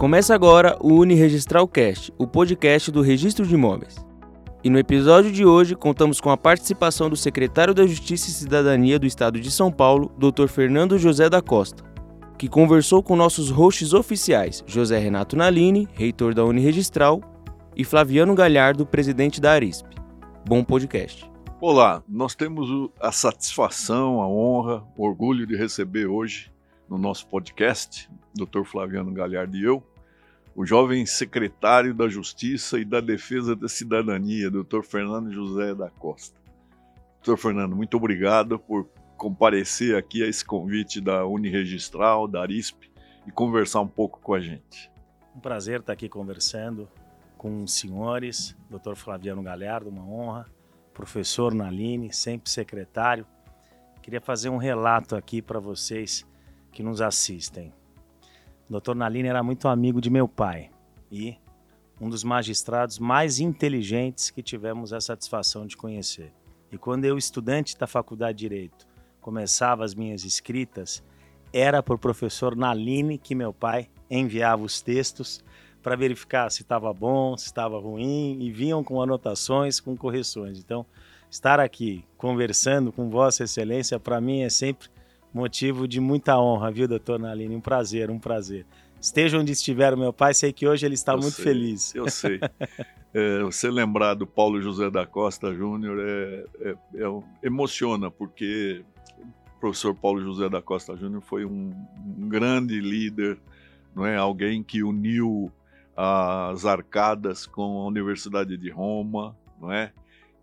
Começa agora o Uniregistral Cast, o podcast do Registro de Imóveis. E no episódio de hoje contamos com a participação do secretário da Justiça e Cidadania do Estado de São Paulo, Dr. Fernando José da Costa, que conversou com nossos hosts oficiais, José Renato Nalini, reitor da Uniregistral, e Flaviano Galhardo, presidente da Arisp. Bom podcast. Olá, nós temos a satisfação, a honra, o orgulho de receber hoje no nosso podcast, Dr. Flaviano Galhardo e eu, o jovem secretário da Justiça e da Defesa da Cidadania, Dr. Fernando José da Costa. Dr. Fernando, muito obrigado por comparecer aqui a esse convite da Uniregistral, da ARISP e conversar um pouco com a gente. Um prazer estar aqui conversando com os senhores, Dr. Flaviano Galhardo, uma honra, professor Naline, sempre secretário. Queria fazer um relato aqui para vocês que nos assistem. Doutor Nalini era muito amigo de meu pai e um dos magistrados mais inteligentes que tivemos a satisfação de conhecer. E quando eu, estudante da Faculdade de Direito, começava as minhas escritas, era por professor Naline que meu pai enviava os textos para verificar se estava bom, se estava ruim, e vinham com anotações, com correções. Então, estar aqui conversando com Vossa Excelência, para mim é sempre motivo de muita honra, viu, doutor Naline? Um prazer, um prazer. Esteja onde estiver o meu pai, sei que hoje ele está eu muito sei, feliz. Eu sei. É, você lembrar do Paulo José da Costa Júnior é, é, é, emociona, porque o professor Paulo José da Costa Júnior foi um, um grande líder, não é? alguém que uniu as arcadas com a Universidade de Roma, não é?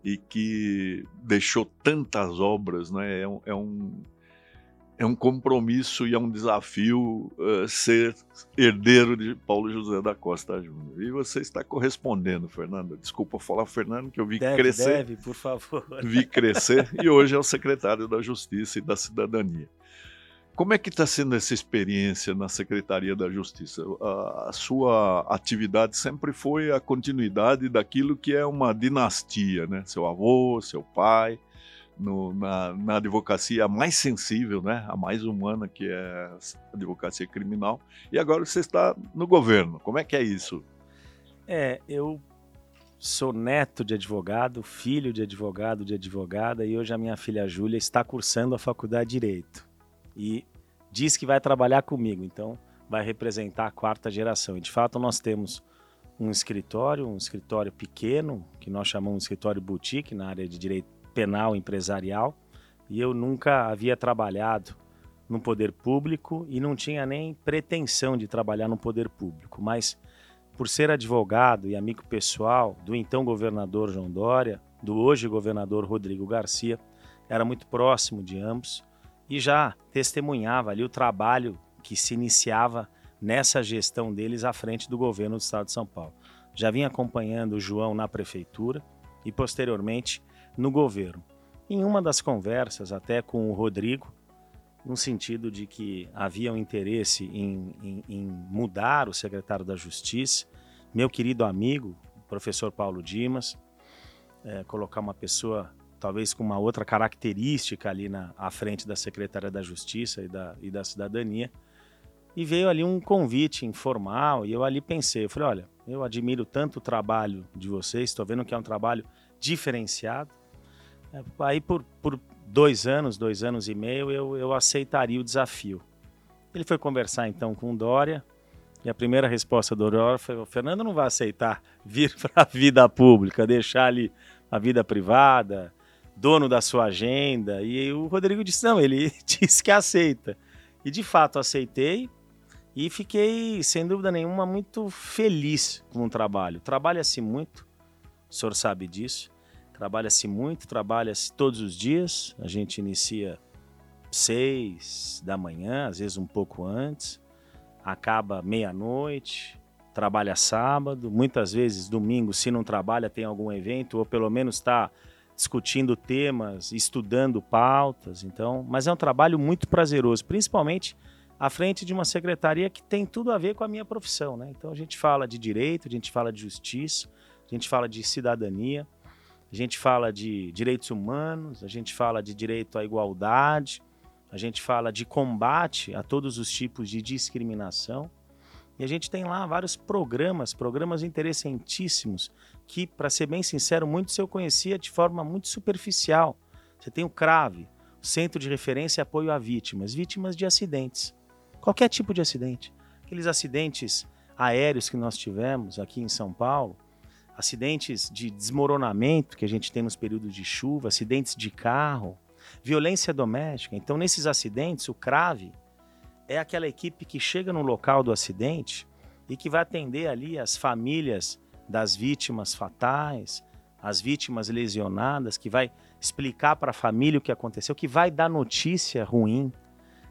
E que deixou tantas obras, não é? É um, é um, é um compromisso e é um desafio uh, ser herdeiro de Paulo José da Costa Júnior. E você está correspondendo, Fernando. Desculpa falar, Fernando, que eu vi deve, crescer. Deve, por favor. Vi crescer e hoje é o secretário da Justiça e da Cidadania. Como é que está sendo essa experiência na Secretaria da Justiça? A, a, sua atividade sempre foi a continuidade daquilo que é uma dinastia, né? Seu avô, seu pai, no, na, na, advocacia mais sensível, né? A mais humana, que é a advocacia criminal. E agora você está no governo. Como é que é isso? É, eu sou neto de advogado, filho de advogado, de advogada, e hoje a minha filha Júlia está cursando a faculdade de Direito e diz que vai trabalhar comigo, então vai representar a quarta geração. E de fato nós temos um escritório, um escritório pequeno, que nós chamamos de escritório boutique na área de direito penal empresarial, e eu nunca havia trabalhado no poder público e não tinha nem pretensão de trabalhar no poder público, mas por ser advogado e amigo pessoal do então governador João Dória, do hoje governador Rodrigo Garcia, era muito próximo de ambos e já testemunhava ali o trabalho que se iniciava nessa gestão deles à frente do governo do estado de São Paulo. Já vinha acompanhando o João na prefeitura e posteriormente no governo. Em uma das conversas, até com o Rodrigo, no sentido de que havia um interesse em, em, em mudar o secretário da Justiça, meu querido amigo, o professor Paulo Dimas, é, colocar uma pessoa talvez com uma outra característica ali na, à frente da Secretaria da Justiça e da, e da Cidadania. E veio ali um convite informal e eu ali pensei, eu falei, olha, eu admiro tanto o trabalho de vocês, estou vendo que é um trabalho diferenciado. É, aí por, por dois anos, dois anos e meio, eu, eu aceitaria o desafio. Ele foi conversar então com Dória, e a primeira resposta do Dória foi: o Fernando não vai aceitar vir para a vida pública, deixar ali a vida privada, dono da sua agenda. E o Rodrigo disse: não, ele disse que aceita. E de fato aceitei e fiquei, sem dúvida nenhuma, muito feliz com o trabalho. Trabalha-se muito, o senhor sabe disso. Trabalha-se muito, trabalha-se todos os dias. A gente inicia seis da manhã, às vezes um pouco antes, acaba meia-noite, trabalha sábado, muitas vezes domingo, se não trabalha, tem algum evento, ou pelo menos está discutindo temas, estudando pautas. Então, mas é um trabalho muito prazeroso, principalmente à frente de uma secretaria que tem tudo a ver com a minha profissão, né? Então a gente fala de direito, a gente fala de justiça, a gente fala de cidadania, a gente fala de direitos humanos, a gente fala de direito à igualdade, a gente fala de combate a todos os tipos de discriminação. E a gente tem lá vários programas, programas interessantíssimos, que, para ser bem sincero, muitos eu conhecia de forma muito superficial. Você tem o CRAVE, Centro de Referência e Apoio a Vítimas, vítimas de acidentes. Qualquer tipo de acidente. Aqueles acidentes aéreos que nós tivemos aqui em São Paulo, acidentes de desmoronamento que a gente tem nos períodos de chuva, acidentes de carro, violência doméstica. Então, nesses acidentes, o CRAVE é aquela equipe que chega no local do acidente e que vai atender ali as famílias das vítimas fatais, as vítimas lesionadas, que vai explicar para a família o que aconteceu, que vai dar notícia ruim,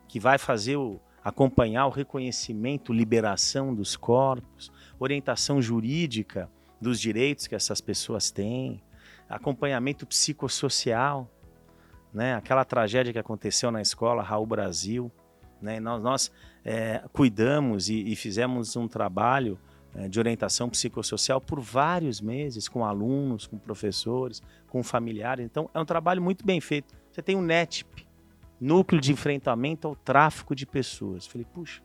que vai fazer o, acompanhar o reconhecimento, liberação dos corpos, orientação jurídica dos direitos que essas pessoas têm, acompanhamento psicossocial, né? Aquela tragédia que aconteceu na escola Raul Brasil, né? Nós, nós é, cuidamos e, e, fizemos um trabalho é, de orientação psicossocial por vários meses com alunos, com professores, com familiares. Então é um trabalho muito bem feito. Você tem o NETP, Núcleo de Enfrentamento ao Tráfico de Pessoas. Falei, puxa,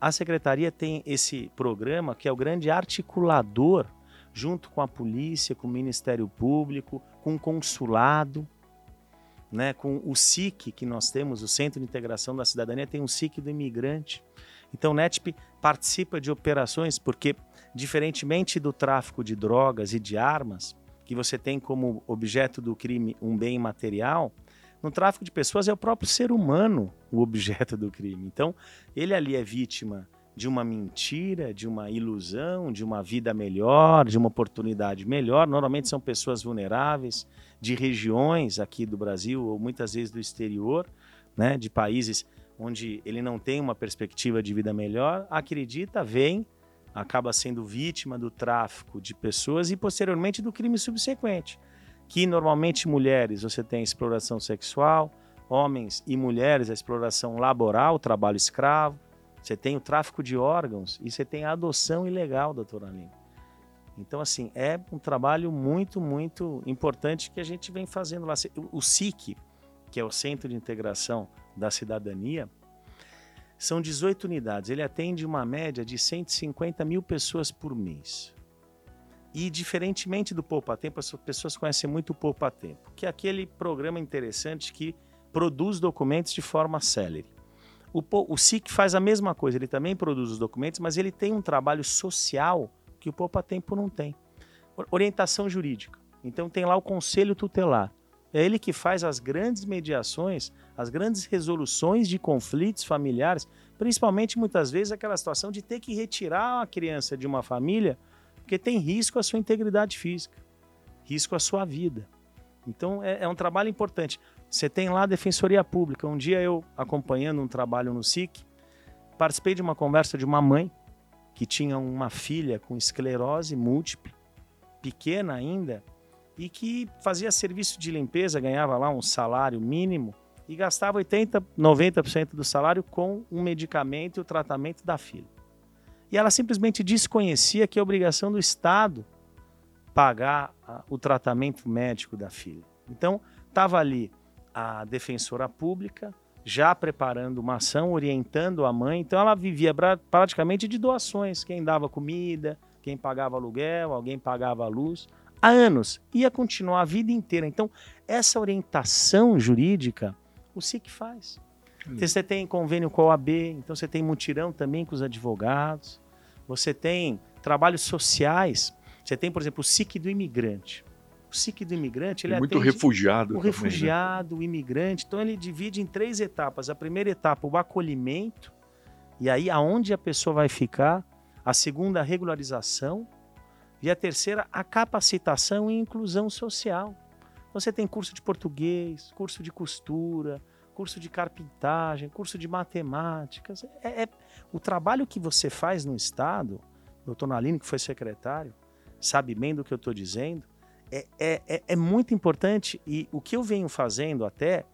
a secretaria tem esse programa que é o grande articulador junto com a polícia, com o Ministério Público, com o consulado, né, com o SIC que nós temos, o Centro de Integração da Cidadania, tem um SIC do imigrante. Então o NETP participa de operações porque, diferentemente do tráfico de drogas e de armas, que você tem como objeto do crime um bem material, no tráfico de pessoas é o próprio ser humano o objeto do crime. Então, ele ali é vítima de uma mentira, de uma ilusão, de uma vida melhor, de uma oportunidade melhor. Normalmente são pessoas vulneráveis de regiões aqui do Brasil ou muitas vezes do exterior, né, de países onde ele não tem uma perspectiva de vida melhor, acredita, vem, acaba sendo vítima do tráfico de pessoas e posteriormente do crime subsequente que normalmente mulheres você tem exploração sexual, homens e mulheres a exploração laboral, trabalho escravo, você tem o tráfico de órgãos e você tem a adoção ilegal, doutora Aline. Então, assim, é um trabalho muito, muito importante que a gente vem fazendo lá. O SIC, que é o Centro de Integração da Cidadania, são 18 unidades. Ele atende uma média de 150 mil pessoas por mês. E diferentemente do Poupa Tempo, as pessoas conhecem muito o Poupa Tempo, que é aquele programa interessante que produz documentos de forma célere. O, o SIC faz a mesma coisa, ele também produz os documentos, mas ele tem um trabalho social que o Poupa Tempo não tem. Orientação jurídica. Então tem lá o conselho tutelar. É ele que faz as grandes mediações, as grandes resoluções de conflitos familiares, principalmente muitas vezes aquela situação de ter que retirar a criança de uma família porque tem risco à sua integridade física, risco à sua vida. Então é, é um trabalho importante. Você tem lá a Defensoria Pública. Um dia eu, acompanhando um trabalho no SIC, participei de uma conversa de uma mãe que tinha uma filha com esclerose múltipla, pequena ainda, e que fazia serviço de limpeza, ganhava lá um salário mínimo e gastava 80, 90% do salário com um medicamento e o tratamento da filha. E ela simplesmente desconhecia que é obrigação do Estado pagar o tratamento médico da filha. Então, estava ali a defensora pública já preparando uma ação, orientando a mãe. Então, ela vivia praticamente de doações. Quem dava comida, quem pagava aluguel, alguém pagava a luz. Há anos. Ia continuar a vida inteira. Então, essa orientação jurídica, o SIC faz. Hum. Você tem convênio com a OAB, então você tem mutirão também com os advogados. Você tem trabalhos sociais. Você tem, por exemplo, o SIC do imigrante. O SIC do imigrante, ele muito refugiado. O também, refugiado, né? o imigrante. Então ele divide em três etapas. A primeira etapa, o acolhimento, e aí aonde a pessoa vai ficar. A segunda, a regularização. E a terceira, a capacitação e inclusão social. Você tem curso de português, curso de costura, curso de carpintagem, curso de matemática. É, é, o trabalho que você faz no Estado, doutor Nalino, que foi secretário, sabe bem do que eu estou dizendo, é, é, é, é, muito importante e o que eu venho fazendo até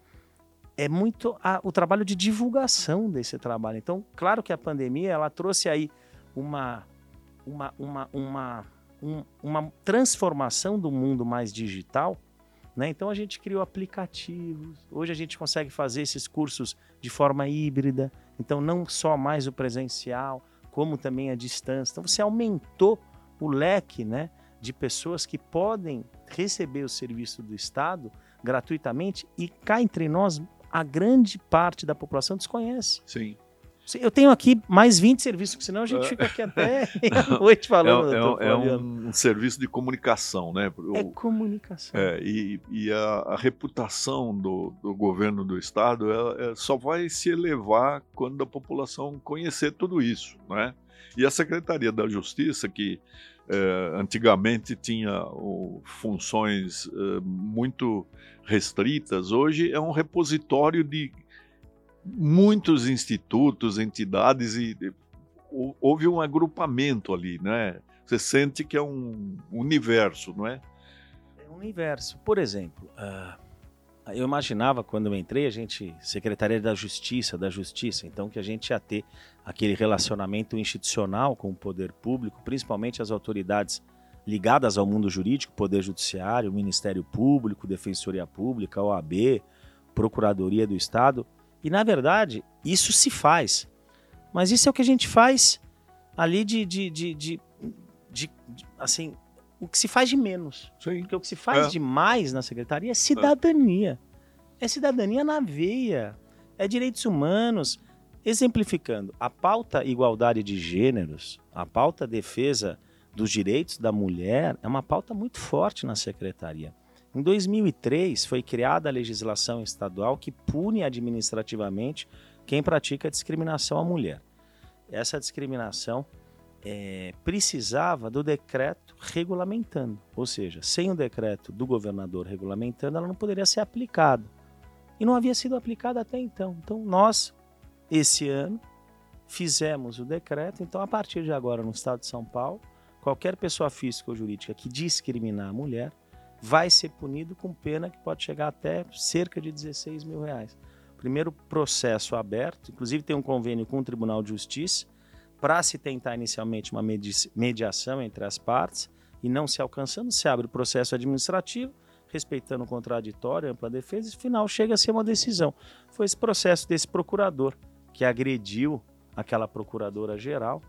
é muito a, o trabalho de divulgação desse trabalho. Então, claro que a pandemia ela trouxe aí uma, uma, uma, uma, um, uma transformação do mundo mais digital, né? Então a gente criou aplicativos. Hoje a gente consegue fazer esses cursos de forma híbrida. Então não só mais o presencial, como também a distância. Então você aumentou o leque né, de pessoas que podem receber o serviço do Estado gratuitamente e cá entre nós, a grande parte da população desconhece. Sim. Eu tenho aqui mais 20 serviços, senão a gente fica aqui até a noite falando. É, é, é um, um, serviço de comunicação, né? O, é comunicação. É, e, e a, a, reputação do, do, governo do Estado é, só vai se elevar quando a população conhecer tudo isso, né? E a Secretaria da Justiça, que é, antigamente tinha funções é, muito restritas, hoje é um repositório de muitos institutos, entidades e houve um agrupamento ali, né? Você sente que é um universo, não é? É um universo. Por exemplo, uh, eu imaginava quando eu entrei, a gente, Secretaria da Justiça, da Justiça, então que a gente ia ter aquele relacionamento institucional com o poder público, principalmente as autoridades ligadas ao mundo jurídico, Poder Judiciário, Ministério Público, Defensoria Pública, OAB, Procuradoria do Estado. E na verdade, isso se faz. Mas isso é o que a gente faz ali de, de, de, de, assim, o que se faz de menos. Sim. Porque o que se faz é. de mais na secretaria é cidadania. É. é cidadania na veia. É direitos humanos. Exemplificando, a pauta igualdade de gêneros, a pauta defesa dos direitos da mulher é uma pauta muito forte na secretaria. Em 2003, foi criada a legislação estadual que pune administrativamente quem pratica discriminação à mulher. Essa discriminação é, precisava do decreto regulamentando, ou seja, sem o decreto do governador regulamentando, ela não poderia ser aplicada. E não havia sido aplicada até então. Então, nós, esse ano, fizemos o decreto. Então, a partir de agora, no estado de São Paulo, qualquer pessoa física ou jurídica que discriminar a mulher vai ser punido com pena que pode chegar até cerca de 16 mil reais. Primeiro processo aberto, inclusive tem um convênio com o Tribunal de Justiça para se tentar inicialmente uma mediação entre as partes e não se alcançando, se abre o processo administrativo, respeitando o contraditório, ampla defesa, e final chega a ser uma decisão. Foi esse processo desse procurador que agrediu aquela procuradora geral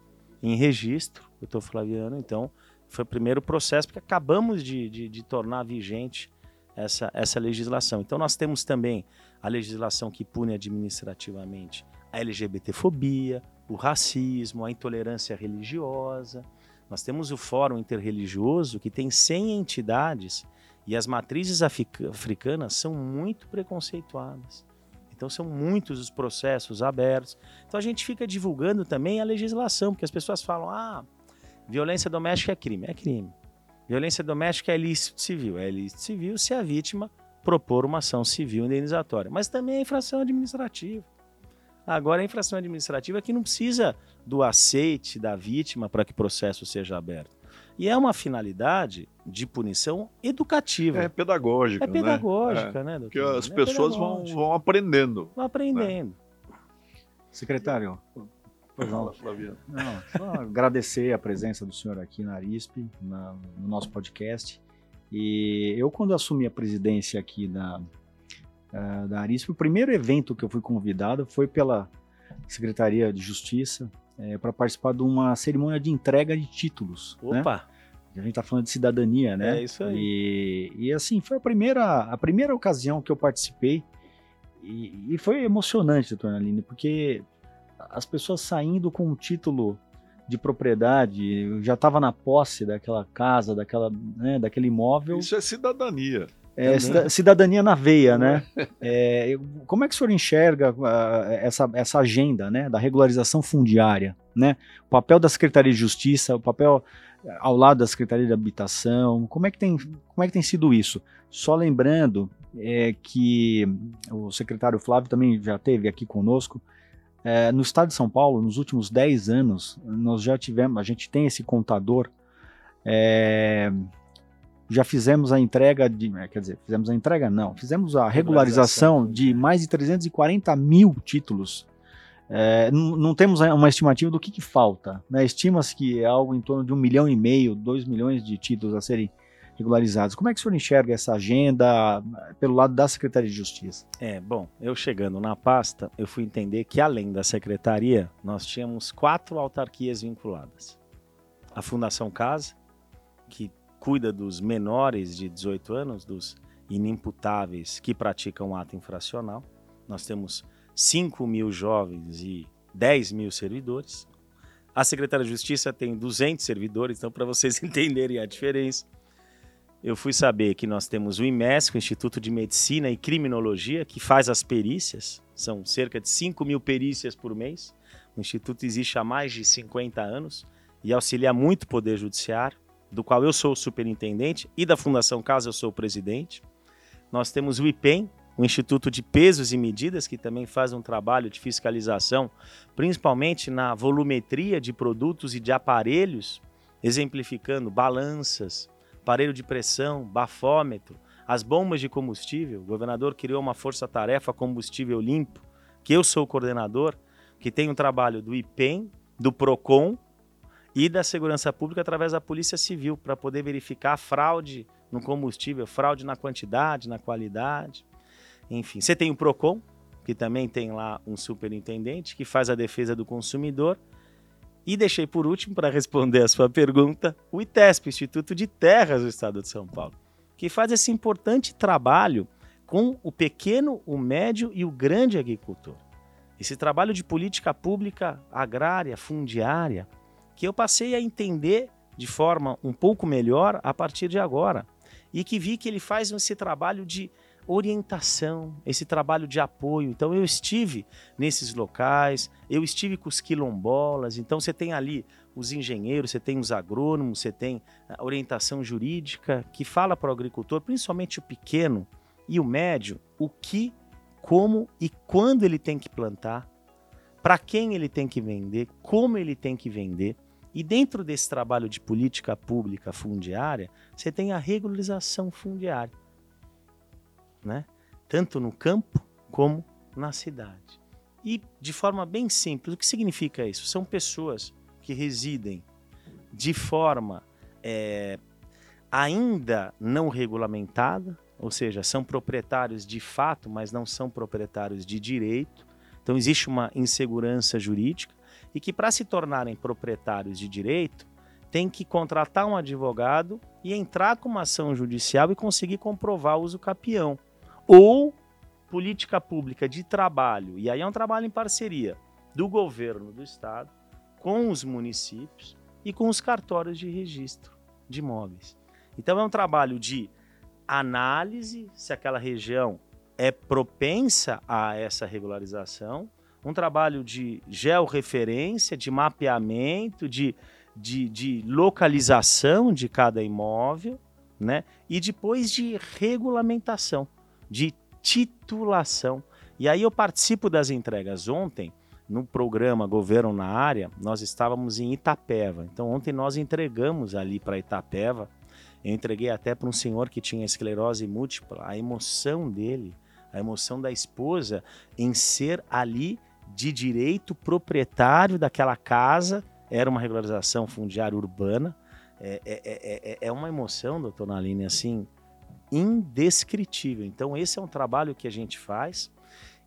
em registro, doutor Flaviano, então foi o primeiro processo, porque acabamos de, de, de tornar vigente essa, essa legislação. Então, nós temos também a legislação que pune administrativamente a LGBTfobia, o racismo, a intolerância religiosa. Nós temos o Fórum Interreligioso, que tem 100 entidades e as matrizes africanas são muito preconceituadas. Então, são muitos os processos abertos. Então, a gente fica divulgando também a legislação, porque as pessoas falam: ah, Violência doméstica é crime, é crime. Violência doméstica é ilícito civil, é ilícito civil se a vítima propor uma ação civil indenizatória. Mas também é infração administrativa. Agora, a infração administrativa que não precisa do aceite da vítima para que o processo seja aberto. E é uma finalidade de punição educativa. É pedagógica. É pedagógica, né, né Porque as é pessoas vão, vão aprendendo. Vão aprendendo. Né? Secretário, Fala, Flaviano. Não, só agradecer a presença do senhor aqui na Arisp, na, no nosso podcast. E eu, quando assumi a presidência aqui da, uh, da Arisp, o primeiro evento que eu fui convidado foi pela Secretaria de Justiça é, para participar de uma cerimônia de entrega de títulos. Né? Opa! Né? A gente está falando de cidadania, né? É isso aí. E, e assim, foi a primeira, a primeira ocasião que eu participei e, e foi emocionante, doutor Aline, porque as pessoas saindo com o título de propriedade, já estava na posse daquela casa, daquela, né, daquele imóvel. Isso é cidadania. É, cidadania na veia, né? É, como é que o senhor enxerga uh, essa, essa agenda né, da regularização fundiária? Né? O papel da Secretaria de Justiça, o papel ao lado da Secretaria de Habitação, como é que tem, como é que tem sido isso? Só lembrando é, que o secretário Flávio também já teve aqui conosco, é, no estado de São Paulo, nos últimos 10 anos, nós já tivemos, a gente tem esse contador, é, já fizemos a entrega de, é, quer dizer, fizemos a entrega não, fizemos a regularização de mais de 340 mil títulos. É, não, temos uma estimativa do que, que falta. Né? Estima-se que é algo em torno de um milhão e meio, dois milhões de títulos a serem regularizados. Como é que o senhor enxerga essa agenda eh, pelo lado da Secretaria de Justiça? É, bom, eu chegando na pasta, eu fui entender que além da Secretaria, nós tínhamos quatro autarquias vinculadas. A Fundação Casa, que cuida dos menores de 18 anos, dos inimputáveis que praticam ato infracional. Nós temos 5 mil jovens e 10 mil servidores. A Secretaria de Justiça tem 200 servidores, então para vocês entenderem a diferença. Eu fui saber que nós temos o IMESC, o Instituto de Medicina e Criminologia, que faz as perícias. São cerca de 5 mil perícias por mês. O Instituto existe há mais de 50 anos e auxilia muito o Poder Judiciário, do qual eu sou o superintendente, e da Fundação Casa eu sou o presidente. Nós temos o IPEM, o Instituto de Pesos e Medidas, que também faz um trabalho de fiscalização, principalmente na volumetria de produtos e de aparelhos, exemplificando balanças, aparelho de pressão, bafômetro, as bombas de combustível. O governador criou uma força-tarefa combustível limpo, que eu sou o coordenador, que tem um trabalho do IPEM, do PROCON e da Segurança Pública através da Polícia Civil, para poder verificar fraude no combustível, fraude na quantidade, na qualidade. Enfim, você tem o PROCON, que também tem lá um superintendente que faz a defesa do consumidor e deixei por último, para responder a sua pergunta, o ITESP, Instituto de Terras do Estado de São Paulo, que faz esse importante trabalho com o pequeno, o médio e o grande agricultor. Esse trabalho de política pública agrária, fundiária, que eu passei a entender de forma um pouco melhor a partir de agora. E que vi que ele faz esse trabalho de orientação, esse trabalho de apoio. Então eu estive nesses locais, eu estive com os quilombolas, então você tem ali os engenheiros, você tem os agrônomos, você tem a orientação jurídica que fala para o agricultor, principalmente o pequeno e o médio, o que, como e quando ele tem que plantar, para quem ele tem que vender, como ele tem que vender. E dentro desse trabalho de política pública fundiária, você tem a regularização fundiária né? tanto no campo como na cidade. E de forma bem simples, o que significa isso? São pessoas que residem de forma é, ainda não regulamentada, ou seja, são proprietários de fato, mas não são proprietários de direito. Então existe uma insegurança jurídica e que para se tornarem proprietários de direito tem que contratar um advogado e entrar com uma ação judicial e conseguir comprovar o uso capião ou política pública de trabalho, e aí é um trabalho em parceria do governo do estado com os municípios e com os cartórios de registro de imóveis. Então é um trabalho de análise se aquela região é propensa a essa regularização, um trabalho de georreferência, de mapeamento, de, de, de localização de cada imóvel, né? E depois de regulamentação de titulação. E aí eu participo das entregas. Ontem, no programa Governo na Área, nós estávamos em Itapeva. Então ontem nós entregamos ali para Itapeva. Eu entreguei até para um senhor que tinha esclerose múltipla. A emoção dele, a emoção da esposa em ser ali de direito proprietário daquela casa. Era uma regularização fundiária urbana. É, é, é, é, é uma emoção, doutor Naline, assim, indescritível. Então, esse é um trabalho que a gente faz,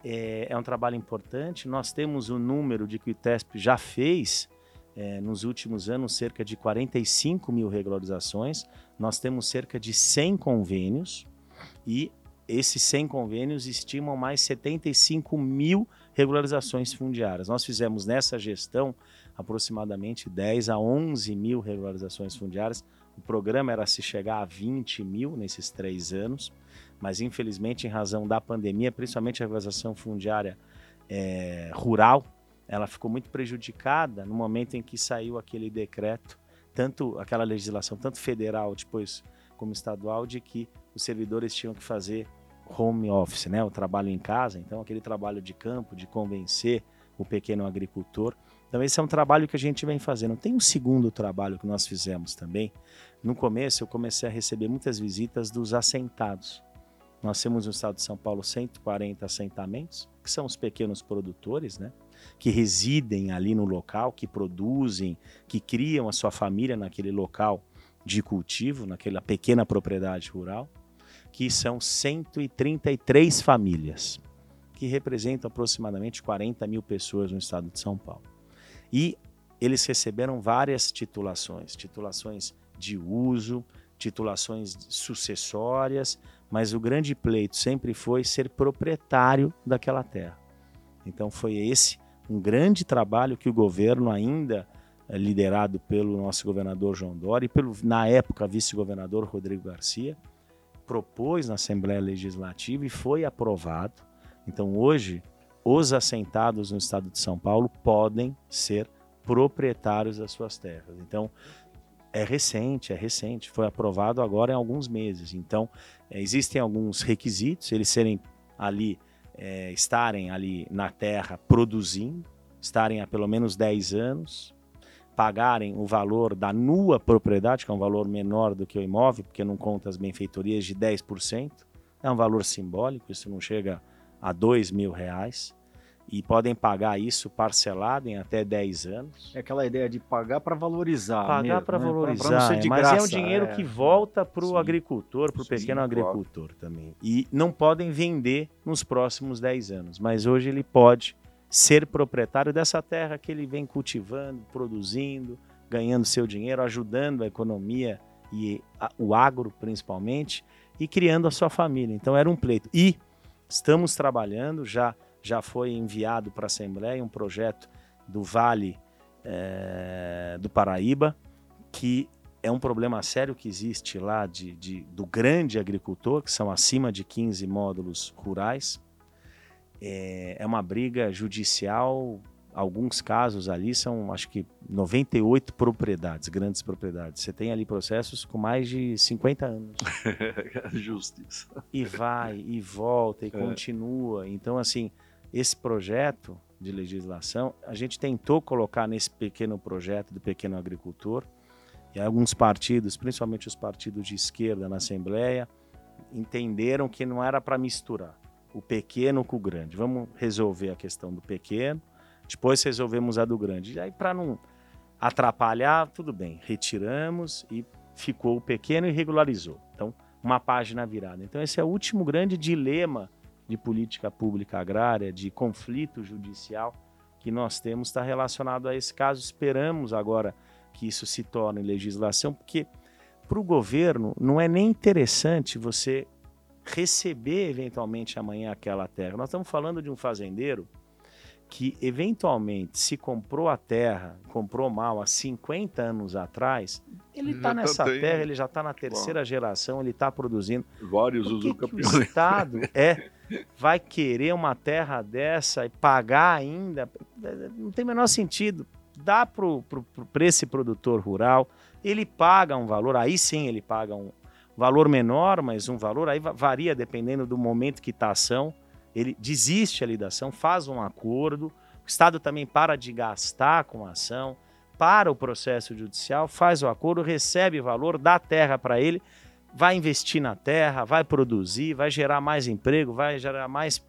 é, é um trabalho importante. Nós temos o número de que o ITESP já fez é, nos últimos anos cerca de 45 mil regularizações. Nós temos cerca de 100 convênios e esses 100 convênios estimam mais 75 mil regularizações fundiárias. Nós fizemos nessa gestão aproximadamente 10 a 11 mil regularizações fundiárias, o programa era se chegar a 20 mil nesses três anos, mas infelizmente, em razão da pandemia, principalmente a regularização fundiária é, rural, ela ficou muito prejudicada no momento em que saiu aquele decreto, tanto aquela legislação, tanto federal depois como estadual, de que os servidores tinham que fazer home office, né, o trabalho em casa. Então, aquele trabalho de campo, de convencer o pequeno agricultor então, esse é um trabalho que a gente vem fazendo. Tem um segundo trabalho que nós fizemos também. No começo, eu comecei a receber muitas visitas dos assentados. Nós temos no estado de São Paulo 140 assentamentos, que são os pequenos produtores, né? que residem ali no local, que produzem, que criam a sua família naquele local de cultivo naquela pequena propriedade rural, que são 133 famílias, que representam aproximadamente 40 mil pessoas no estado de São Paulo. E eles receberam várias titulações, titulações de uso, titulações sucessórias, mas o grande pleito sempre foi ser proprietário daquela terra. Então foi esse um grande trabalho que o governo ainda eh, liderado pelo nosso governador João Dória e pelo na época vice-governador Rodrigo Garcia propôs na Assembleia Legislativa e foi aprovado. Então hoje os assentados no estado de São Paulo podem ser proprietários das suas terras. Então é recente, é recente, foi aprovado agora em alguns meses. Então é, existem alguns requisitos, eles serem ali é, estarem ali na terra produzindo, estarem há pelo menos 10 anos, pagarem o valor da nua propriedade, que é um valor menor do que o imóvel, porque não conta as benfeitorias de 10%, é um valor simbólico, isso não chega a 2 mil reais e podem pagar isso parcelado em até 10 anos. É aquela ideia de pagar para valorizar. Pagar para né? valorizar, pra, pra mas graça, é um dinheiro é. que volta para o agricultor, para o pequeno agricultor também. E não podem vender nos próximos 10 anos, mas hoje ele pode ser proprietário dessa terra que ele vem cultivando, produzindo, ganhando seu dinheiro, ajudando a economia e a, o agro principalmente e criando a sua família. Então era um pleito. E estamos trabalhando já já foi enviado para a Assembleia um projeto do Vale é, do Paraíba, que é um problema sério que existe lá de, de, do grande agricultor, que são acima de 15 módulos rurais. É, é uma briga judicial, alguns casos ali são, acho que 98 propriedades, grandes propriedades. Você tem ali processos com mais de 50 anos. Justiça. E vai, e volta, e é. continua. Então, assim, esse projeto de legislação, a gente tentou colocar nesse pequeno projeto do pequeno agricultor, e alguns partidos, principalmente os partidos de esquerda na Assembleia, entenderam que não era para misturar o pequeno com o grande. Vamos resolver a questão do pequeno, depois resolvemos a do grande. E aí, para não atrapalhar, tudo bem, retiramos e ficou o pequeno e regularizou. Então, uma página virada. Então, esse é o último grande dilema de política pública agrária, de conflito judicial que nós temos está relacionado a esse caso. Esperamos agora que isso se torne legislação, porque para o governo não é nem interessante você receber eventualmente amanhã aquela terra. Nós estamos falando de um fazendeiro que eventualmente se comprou a terra, comprou mal há 50 anos atrás, ele está tá nessa tem... terra, ele já está na terceira Bom, geração, ele está produzindo. Vários que o Estado é vai querer uma terra dessa e pagar ainda? Não tem o menor sentido. Dá para esse produtor rural, ele paga um valor, aí sim ele paga um valor menor, mas um valor, aí varia dependendo do momento que está a ação. Ele desiste ali da ação, faz um acordo, o Estado também para de gastar com a ação, para o processo judicial, faz o acordo, recebe valor, dá terra para ele, vai investir na terra, vai produzir, vai gerar mais emprego, vai gerar mais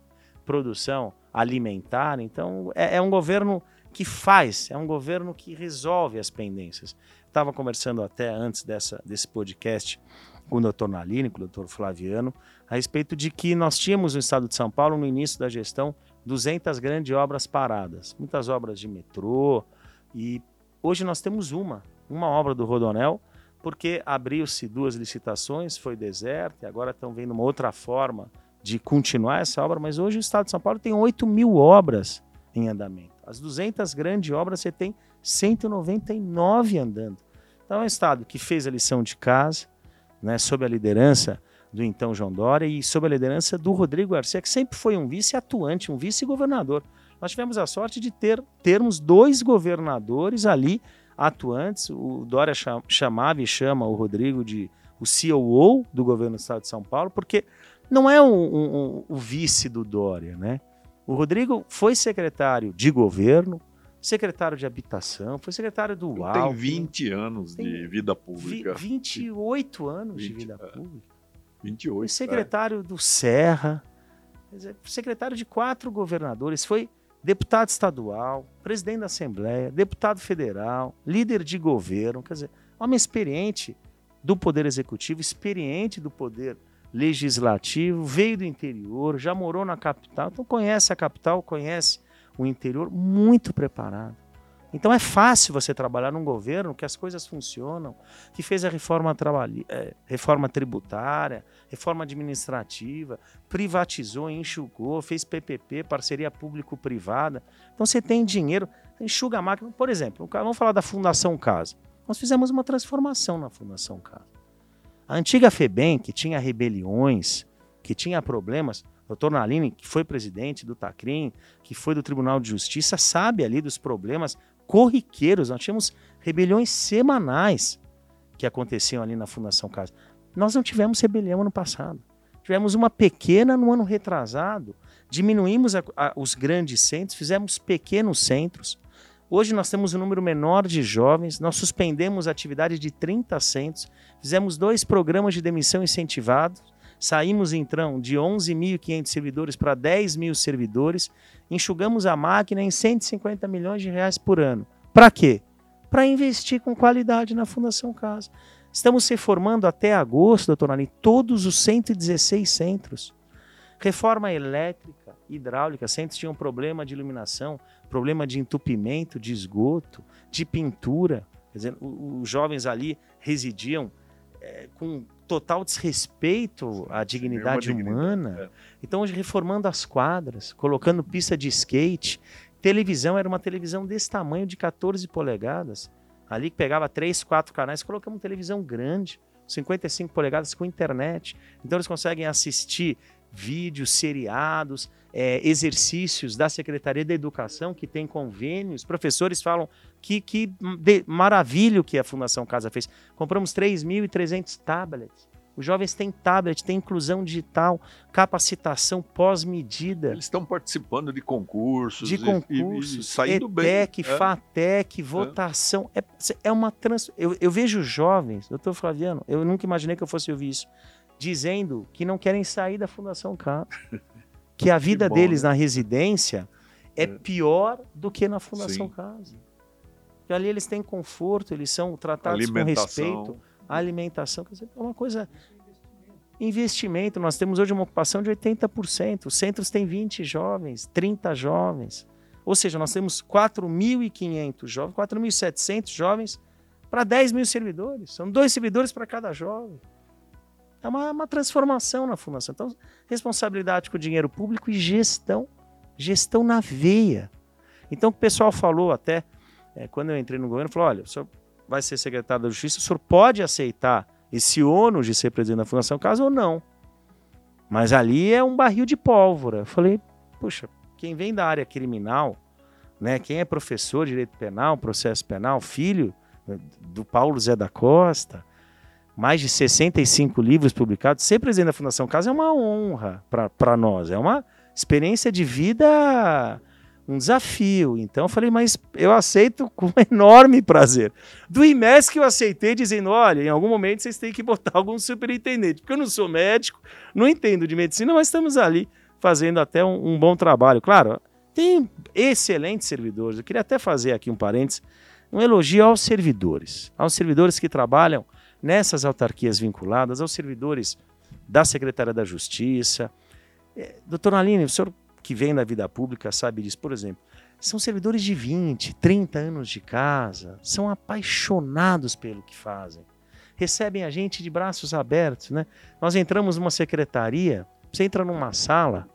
produção alimentar. Então, é, é um governo que faz, é um governo que resolve as pendências. Estava conversando até antes dessa, desse podcast com o doutor Nalini, com o doutor Flaviano, a respeito de que nós tínhamos no estado de São Paulo, no início da gestão, 200 grandes obras paradas, muitas obras de metrô, e hoje nós temos uma, uma obra do Rodonel, porque abriu-se duas licitações, foi deserto, e agora estão vendo uma outra forma de continuar essa obra, mas hoje o Estado de São Paulo tem 8 mil obras em andamento. As 200 grandes obras você tem 199 andando. Então é um Estado que fez a lição de casa, né, sob a liderança do então João Dória e sob a liderança do Rodrigo Garcia, que sempre foi um vice atuante, um vice-governador. Nós tivemos a sorte de ter termos dois governadores ali atuantes. O Dória chamava e chama o Rodrigo de o COO do governo do estado de São Paulo, porque não é um, um, um, o vice do Dória, né? O Rodrigo foi secretário de governo, secretário de habitação, foi secretário do UAL. Tem 20 anos tem de vida pública. 28 anos 20, de vida é, pública. 28. Foi secretário é. do Serra, secretário de quatro governadores, foi deputado estadual, presidente da Assembleia, deputado federal, líder de governo, quer dizer, homem experiente do Poder Executivo, experiente do Poder Legislativo, veio do interior, já morou na capital, então conhece a capital, conhece o interior, muito preparado. Então é fácil você trabalhar num governo que as coisas funcionam, que fez a reforma, é, reforma tributária, reforma administrativa, privatizou, enxugou, fez PPP, parceria público-privada. Então você tem dinheiro, enxuga a máquina. Por exemplo, vamos falar da Fundação Casa. Nós fizemos uma transformação na Fundação Casa. A antiga FEBEM, que tinha rebeliões, que tinha problemas, doutor Naline, que foi presidente do TACRIM, que foi do Tribunal de Justiça, sabe ali dos problemas corriqueiros. Nós tínhamos rebeliões semanais que aconteciam ali na Fundação Casa. Nós não tivemos rebelião ano passado. Tivemos uma pequena no ano retrasado. Diminuímos a, a, os grandes centros, fizemos pequenos centros. Hoje nós temos um número menor de jovens, nós suspendemos a atividade de 30 centros, fizemos dois programas de demissão incentivados, saímos então de 11.500 servidores para 10 mil servidores, enxugamos a máquina em 150 milhões de reais por ano. Para quê? Para investir com qualidade na Fundação Casa. Estamos reformando até agosto, doutor Nani, todos os 116 centros. Reforma elétrica, hidráulica, centros tinham problema de iluminação, problema de entupimento, de esgoto, de pintura. Quer dizer, os jovens ali residiam é, com total desrespeito à dignidade humana. É. Então, hoje, reformando as quadras, colocando pista de skate, televisão era uma televisão desse tamanho, de 14 polegadas, ali que pegava 3, 4 canais, colocamos televisão grande, 55 polegadas com internet. Então, eles conseguem assistir vídeos, seriados, é, exercícios da Secretaria da Educação, que tem convênios. Professores falam que, que de, maravilha que a Fundação Casa fez. Compramos 3.300 tablets. Os jovens têm tablet, têm inclusão digital, capacitação pós-medida. Eles estão participando de concursos. De concursos, e, e, saindo ETEC, bem. É. FATEC, é. votação. É, é uma trans... Eu, eu vejo jovens, doutor Flaviano, eu nunca imaginei que eu fosse ouvir isso dizendo que não querem sair da Fundação Casa. Que a vida que bom, deles né? na residência é, é, pior do que na Fundação Sim. Casa. Ali eles têm conforto, eles são tratados com respeito. A alimentação, quer dizer, é uma coisa. Investimento, nós temos hoje uma ocupação de 80%. Os centros têm 20 jovens, 30 jovens. Ou seja, nós temos 4.500 jovens, 4.700 jovens para 10 mil servidores. São dois servidores para cada jovem. É uma, uma transformação na fundação. Então, responsabilidade com o dinheiro público e gestão. Gestão na veia. Então, o pessoal falou até, é, quando eu entrei no governo, falou: olha, o senhor vai ser secretário da Justiça, o senhor pode aceitar esse ônus de ser presidente da Fundação Casa ou não. Mas ali é um barril de pólvora. Eu falei, puxa, quem vem da área criminal, né, quem é professor de direito penal, processo penal, filho do Paulo Zé da Costa, mais de 65 livros publicados, ser presidente da Fundação Casa é uma honra para nós, é uma experiência de vida, um desafio. Então eu falei, mas eu aceito com enorme prazer. Do IMES eu aceitei dizendo, olha, em algum momento vocês têm que botar algum superintendente, porque eu não sou médico, não entendo de medicina, mas estamos ali fazendo até um, um bom trabalho. Claro, tem excelentes servidores. Eu queria até fazer aqui um parênteses, um elogio aos servidores, aos servidores que trabalham nessas autarquias vinculadas, aos servidores da Secretaria da Justiça. É, doutor Aline, o senhor que vem da vida pública sabe disso, por exemplo, são servidores de 20, 30 anos de casa, são apaixonados pelo que fazem, recebem a gente de braços abertos. Né? Nós entramos numa secretaria, você entra numa sala,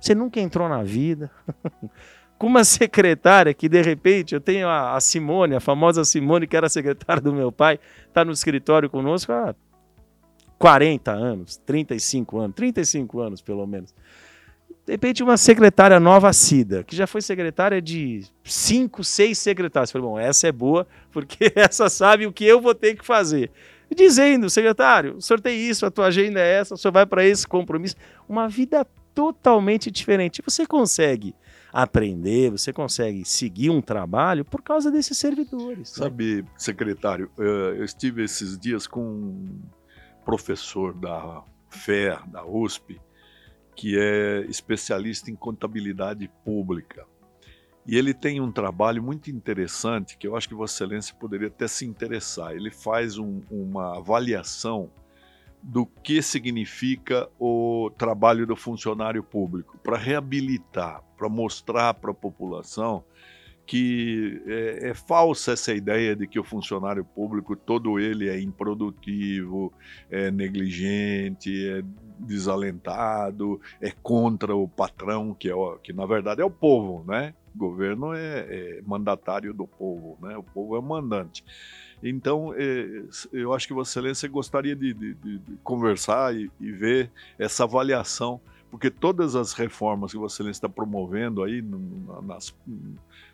você nunca entrou na vida. com uma secretária que de repente eu tenho a, a, Simone, a famosa Simone, que era secretária do meu pai, está no escritório conosco há 40 anos, 35 anos, 35 anos pelo menos. De repente, uma secretária nova, Cida, que já foi secretária de cinco, seis secretários. Falei, bom, essa é boa, porque essa sabe o que eu vou ter que fazer. Dizendo, secretário, o senhor tem isso, a tua agenda é essa, senhor vai para esse compromisso. Uma vida totalmente diferente. Você consegue aprender, você consegue seguir um trabalho por causa desses servidores. Né? Sabe, né? secretário, eu estive esses dias com um professor da FER, da USP, que é especialista em contabilidade pública. E ele tem um trabalho muito interessante que eu acho que Vossa Excelência poderia até se interessar. Ele faz um, uma avaliação do que significa o trabalho do funcionário público para reabilitar, para mostrar para a população que é, é, falsa essa ideia de que o funcionário público todo ele é improdutivo, é negligente, é desalentado, é contra o patrão que é que na verdade é o povo, né? O governo é, é mandatário do povo, né? O povo é o mandante. Então, é, eu acho que Vossa Excelência gostaria de, de, de conversar e, e ver essa avaliação porque todas as reformas que Vossa Excelência está promovendo aí nas,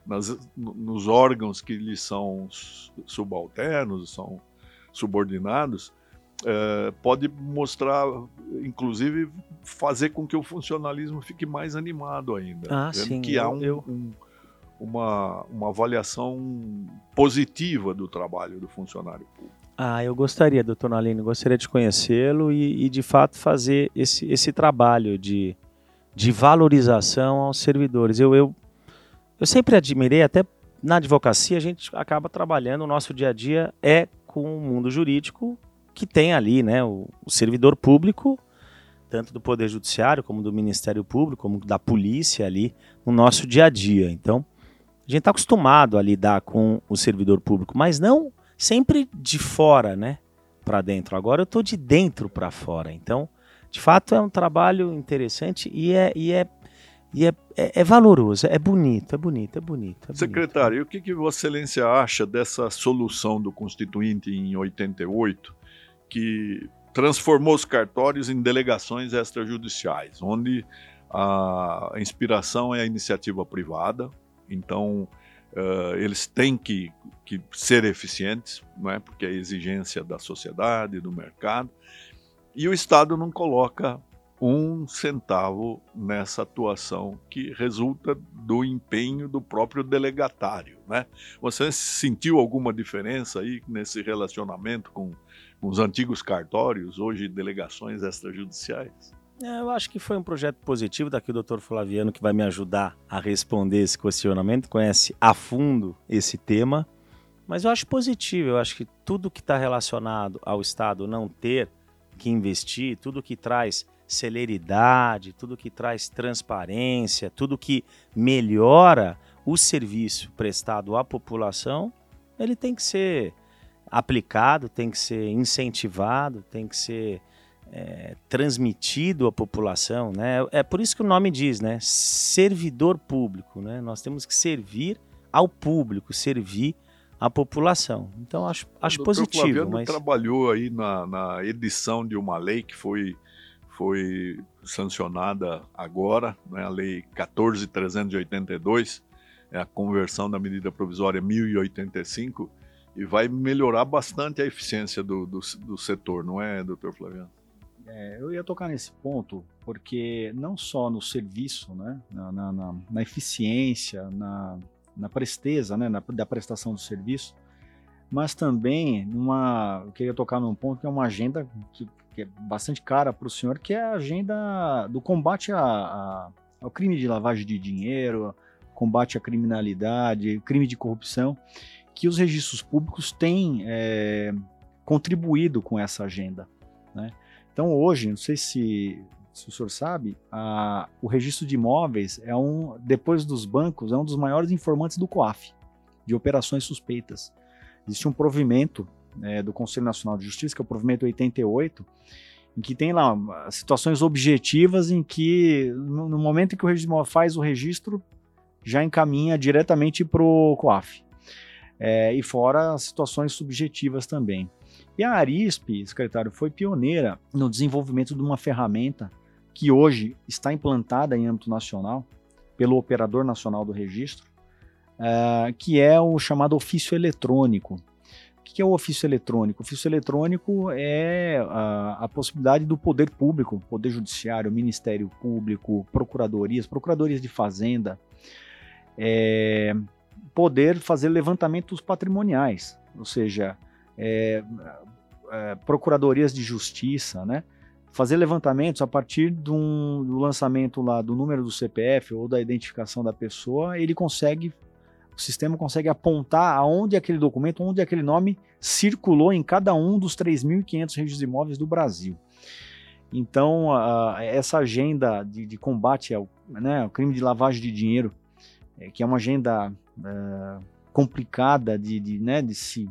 nas, nos órgãos que lhes são subalternos, são subordinados, é, pode mostrar, inclusive, fazer com que o funcionalismo fique mais animado ainda. Ah, sim, que há um, eu... um, uma, uma avaliação positiva do trabalho do funcionário público. Ah, eu gostaria, doutor Nalino, gostaria de conhecê-lo e, e, de fato, fazer esse, esse trabalho de, de valorização aos servidores. Eu, eu, eu sempre admirei, até na advocacia, a gente acaba trabalhando, o nosso dia a dia é com o mundo jurídico que tem ali, né, o, o servidor público, tanto do Poder Judiciário, como do Ministério Público, como da polícia ali, no nosso dia a dia. Então, a gente está acostumado a lidar com o servidor público, mas não sempre de fora, né, para dentro. Agora eu estou de dentro para fora. Então, de fato, é um trabalho interessante e é, e é, e é, é, é valoroso, é bonito, é bonito, é bonito. É Secretário, e o que, que Vossa Excelência acha dessa solução do Constituinte em 88, que transformou os cartórios em delegações extrajudiciais, onde a inspiração é a iniciativa privada, então Uh, eles têm que, que, ser eficientes, não é? porque é exigência da sociedade, do mercado, e o Estado não coloca um centavo nessa atuação que resulta do empenho do próprio delegatário. Né? Você sentiu alguma diferença aí nesse relacionamento com, com os antigos cartórios, hoje delegações extrajudiciais? É, eu acho que foi um projeto positivo. Daqui o doutor Flaviano que vai me ajudar a responder esse questionamento, conhece a fundo esse tema. Mas eu acho positivo, eu acho que tudo que está relacionado ao Estado não ter que investir, tudo que traz celeridade, tudo que traz transparência, tudo que melhora o serviço prestado à população, ele tem que ser aplicado, tem que ser incentivado, tem que ser é, transmitido à população, né? É por isso que o nome diz, né? Servidor público, né? Nós temos que servir ao público, servir à população. Então acho, acho o positivo. Flaviano mas trabalhou aí na, na edição de uma lei que foi foi sancionada agora, né? A lei 14382, é a conversão da medida provisória 1085 e vai melhorar bastante a eficiência do, do, do setor, não é, doutor Flaviano? É, eu ia tocar nesse ponto porque não só no serviço, né, na, na, na, na eficiência, na, na presteza, né, na, da prestação do serviço, mas também numa, eu queria tocar num ponto que é uma agenda que, que é bastante cara para o senhor, que é a agenda do combate a, a, ao crime de lavagem de dinheiro, combate à criminalidade, crime de corrupção, que os registros públicos têm é, contribuído com essa agenda, né? Então hoje, não sei se, se o senhor sabe, a, o registro de imóveis é um, depois dos bancos, é um dos maiores informantes do COAF, de operações suspeitas. Existe um provimento é, do Conselho Nacional de Justiça, que é o provimento 88, em que tem lá situações objetivas em que, no, no momento em que o registro faz o registro, já encaminha diretamente para o COAF. É, e fora situações subjetivas também. E a Arisp, secretário, foi pioneira no desenvolvimento de uma ferramenta que hoje está implantada em âmbito nacional pelo Operador Nacional do Registro, uh, que é o chamado ofício eletrônico. O que é o ofício eletrônico? O ofício eletrônico é a, a possibilidade do poder público, poder judiciário, Ministério Público, procuradorias, procuradorias de fazenda, é, poder fazer levantamentos patrimoniais, ou seja, é, é, procuradorias de justiça, né? fazer levantamentos a partir do, do lançamento lá do número do CPF ou da identificação da pessoa, ele consegue o sistema consegue apontar aonde aquele documento, onde aquele nome circulou em cada um dos 3.500 registros imóveis do Brasil. Então, uh, essa agenda de, de combate ao, né, ao, crime de lavagem de dinheiro, é, que é uma agenda uh, complicada de, de, né, de se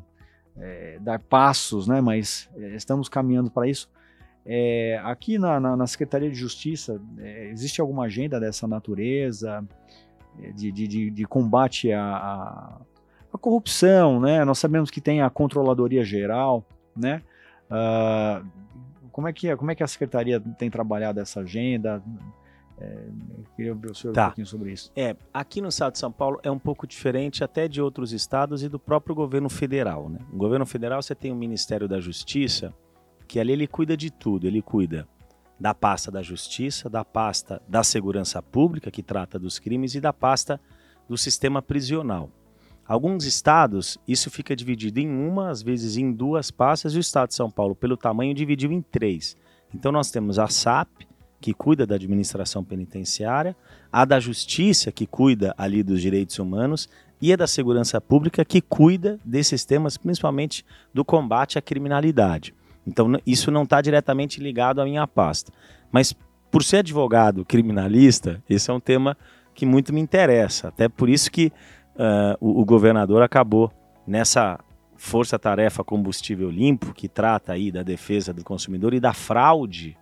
é, dar passos, né, mas é, estamos caminhando para isso. É, aqui na, na, na, Secretaria de Justiça, é, existe alguma agenda dessa natureza? De, de, de combate à, à, corrupção, né? Nós sabemos que tem a controladoria geral, né? Uh, como é que é, como é que a secretaria tem trabalhado essa agenda? É, queria ver o senhor tá. um pouquinho sobre isso. É, aqui no estado de São Paulo é um pouco diferente até de outros estados e do próprio governo federal, né? No governo federal você tem o Ministério da Justiça, que ali ele cuida de tudo, ele cuida da pasta da Justiça, da pasta da Segurança Pública, que trata dos crimes, e da pasta do sistema prisional. Alguns estados, isso fica dividido em uma, às vezes em duas pastas, e o estado de São Paulo, pelo tamanho, dividiu em três. Então nós temos a SAP, que cuida da administração penitenciária, a da Justiça, que cuida ali dos direitos humanos, e a da Segurança Pública, que cuida desses temas, principalmente do combate à criminalidade. Então isso não está diretamente ligado à minha pasta. Mas por ser advogado criminalista, esse é um tema que muito me interessa. Até por isso que uh, o, o, governador acabou nessa força-tarefa combustível limpo, que trata aí da defesa do consumidor e da fraude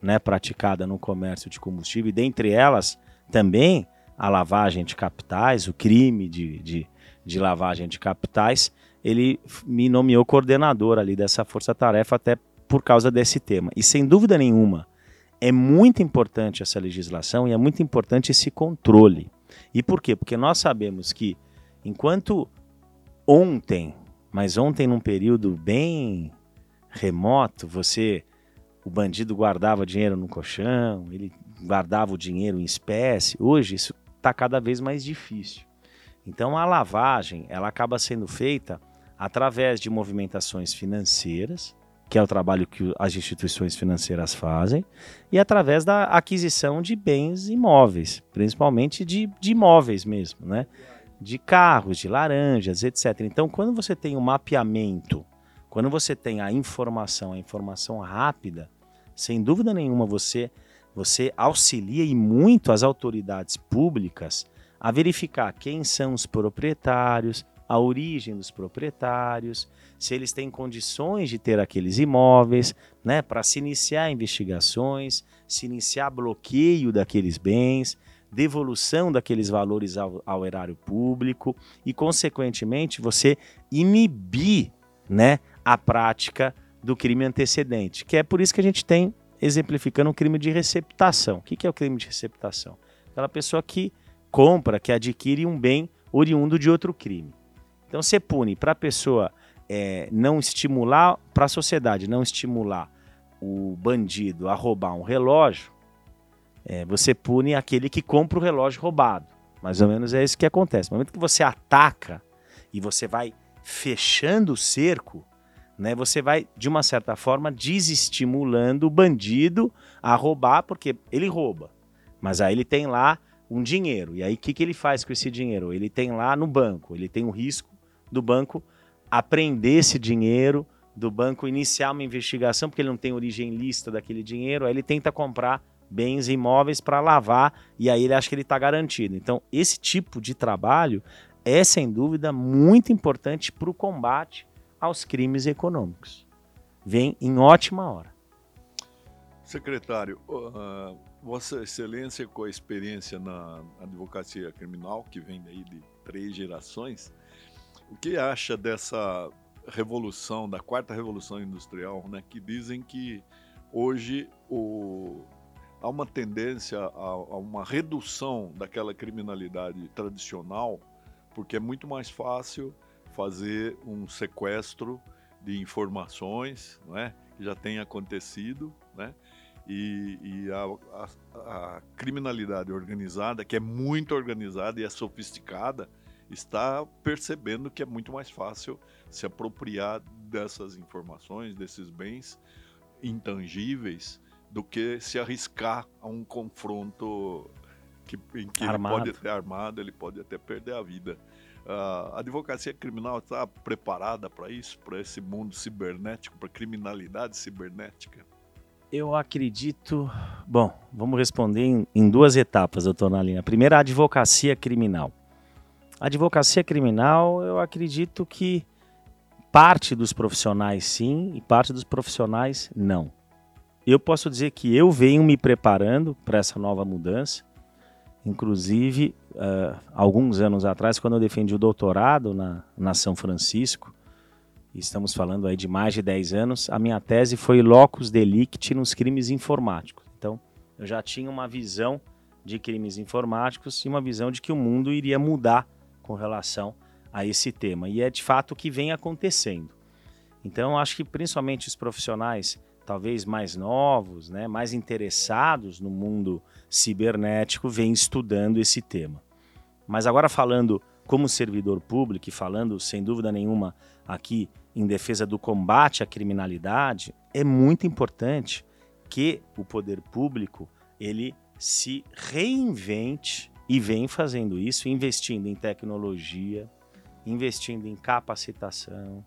né, praticada no comércio de combustível, e dentre elas também a lavagem de capitais, o crime de, de, de lavagem de capitais, ele me nomeou coordenador ali dessa força-tarefa até por causa desse tema. E sem dúvida nenhuma, é muito importante essa legislação e é muito importante esse controle. E por quê? Porque nós sabemos que enquanto ontem, mas ontem num período bem remoto, você o bandido guardava dinheiro no colchão, ele guardava o dinheiro em espécie. Hoje isso está cada vez mais difícil. Então a lavagem ela acaba sendo feita através de movimentações financeiras, que é o trabalho que as instituições financeiras fazem, e através da aquisição de bens imóveis, principalmente de, de imóveis mesmo, né? de carros, de laranjas, etc. Então, quando você tem o um mapeamento, quando você tem a informação, a informação rápida, sem dúvida nenhuma você você auxilia e muito as autoridades públicas a verificar quem são os proprietários, a origem dos proprietários, se eles têm condições de ter aqueles imóveis, né, para se iniciar investigações, se iniciar bloqueio daqueles bens, devolução daqueles valores ao, ao erário público e, consequentemente, você inibir né, a prática do crime antecedente, que é por isso que a gente tem exemplificando um crime de receptação. O que é o crime de receptação? Aquela pessoa que compra, que adquire um bem oriundo de outro crime. Então você pune para a pessoa é, não estimular, para a sociedade não estimular o bandido a roubar um relógio, é, você pune aquele que compra o relógio roubado. Mais ou menos é isso que acontece. No momento que você ataca e você vai fechando o cerco, né, você vai, de uma certa forma, desestimulando o bandido a roubar, porque ele rouba. Mas aí ele tem lá um dinheiro. E aí o que, que ele faz com esse dinheiro? Ele tem lá no banco, ele tem o risco do banco apreender esse dinheiro, do banco iniciar uma investigação, porque ele não tem origem lista daquele dinheiro, aí ele tenta comprar bens imóveis para lavar e aí ele acha que ele está garantido. Então, esse tipo de trabalho é, sem dúvida, muito importante para o combate aos crimes econômicos. Vem em ótima hora. Secretário, uh, Vossa Excelência, com a experiência na advocacia criminal, que vem daí de três gerações, o que acha dessa revolução, da quarta revolução industrial, né, que dizem que hoje o, há uma tendência a, a, uma redução daquela criminalidade tradicional, porque é muito mais fácil fazer um sequestro de informações, não é? que já tem acontecido, né? E, e a, a, a, criminalidade organizada, que é muito organizada e é sofisticada, está percebendo que é muito mais fácil se apropriar dessas informações, desses bens intangíveis do que se arriscar a um confronto que, em que Armado. ele pode até armado, ele pode até perder a vida. a advocacia criminal está preparada para isso, para esse mundo cibernético, para criminalidade cibernética? Eu acredito. Bom, vamos responder em, em duas etapas, doutor Nalina. A primeira, a advocacia criminal. Advocacia criminal, eu acredito que parte dos profissionais sim e parte dos profissionais não. Eu posso dizer que eu venho me preparando para essa nova mudança. Inclusive, uh, alguns anos atrás, quando eu defendi o doutorado na, na São Francisco, estamos falando aí de mais de 10 anos, a minha tese foi locus delicti nos crimes informáticos. Então, eu já tinha uma visão de crimes informáticos e uma visão de que o mundo iria mudar com relação a esse tema. E é de fato o que vem acontecendo. Então, acho que principalmente os profissionais, talvez mais novos, né, mais interessados no mundo cibernético, vêm estudando esse tema. Mas agora falando como servidor público e falando sem dúvida nenhuma aqui em defesa do combate à criminalidade, é muito importante que o poder público ele se reinvente e vem fazendo isso, investindo em tecnologia, investindo em capacitação,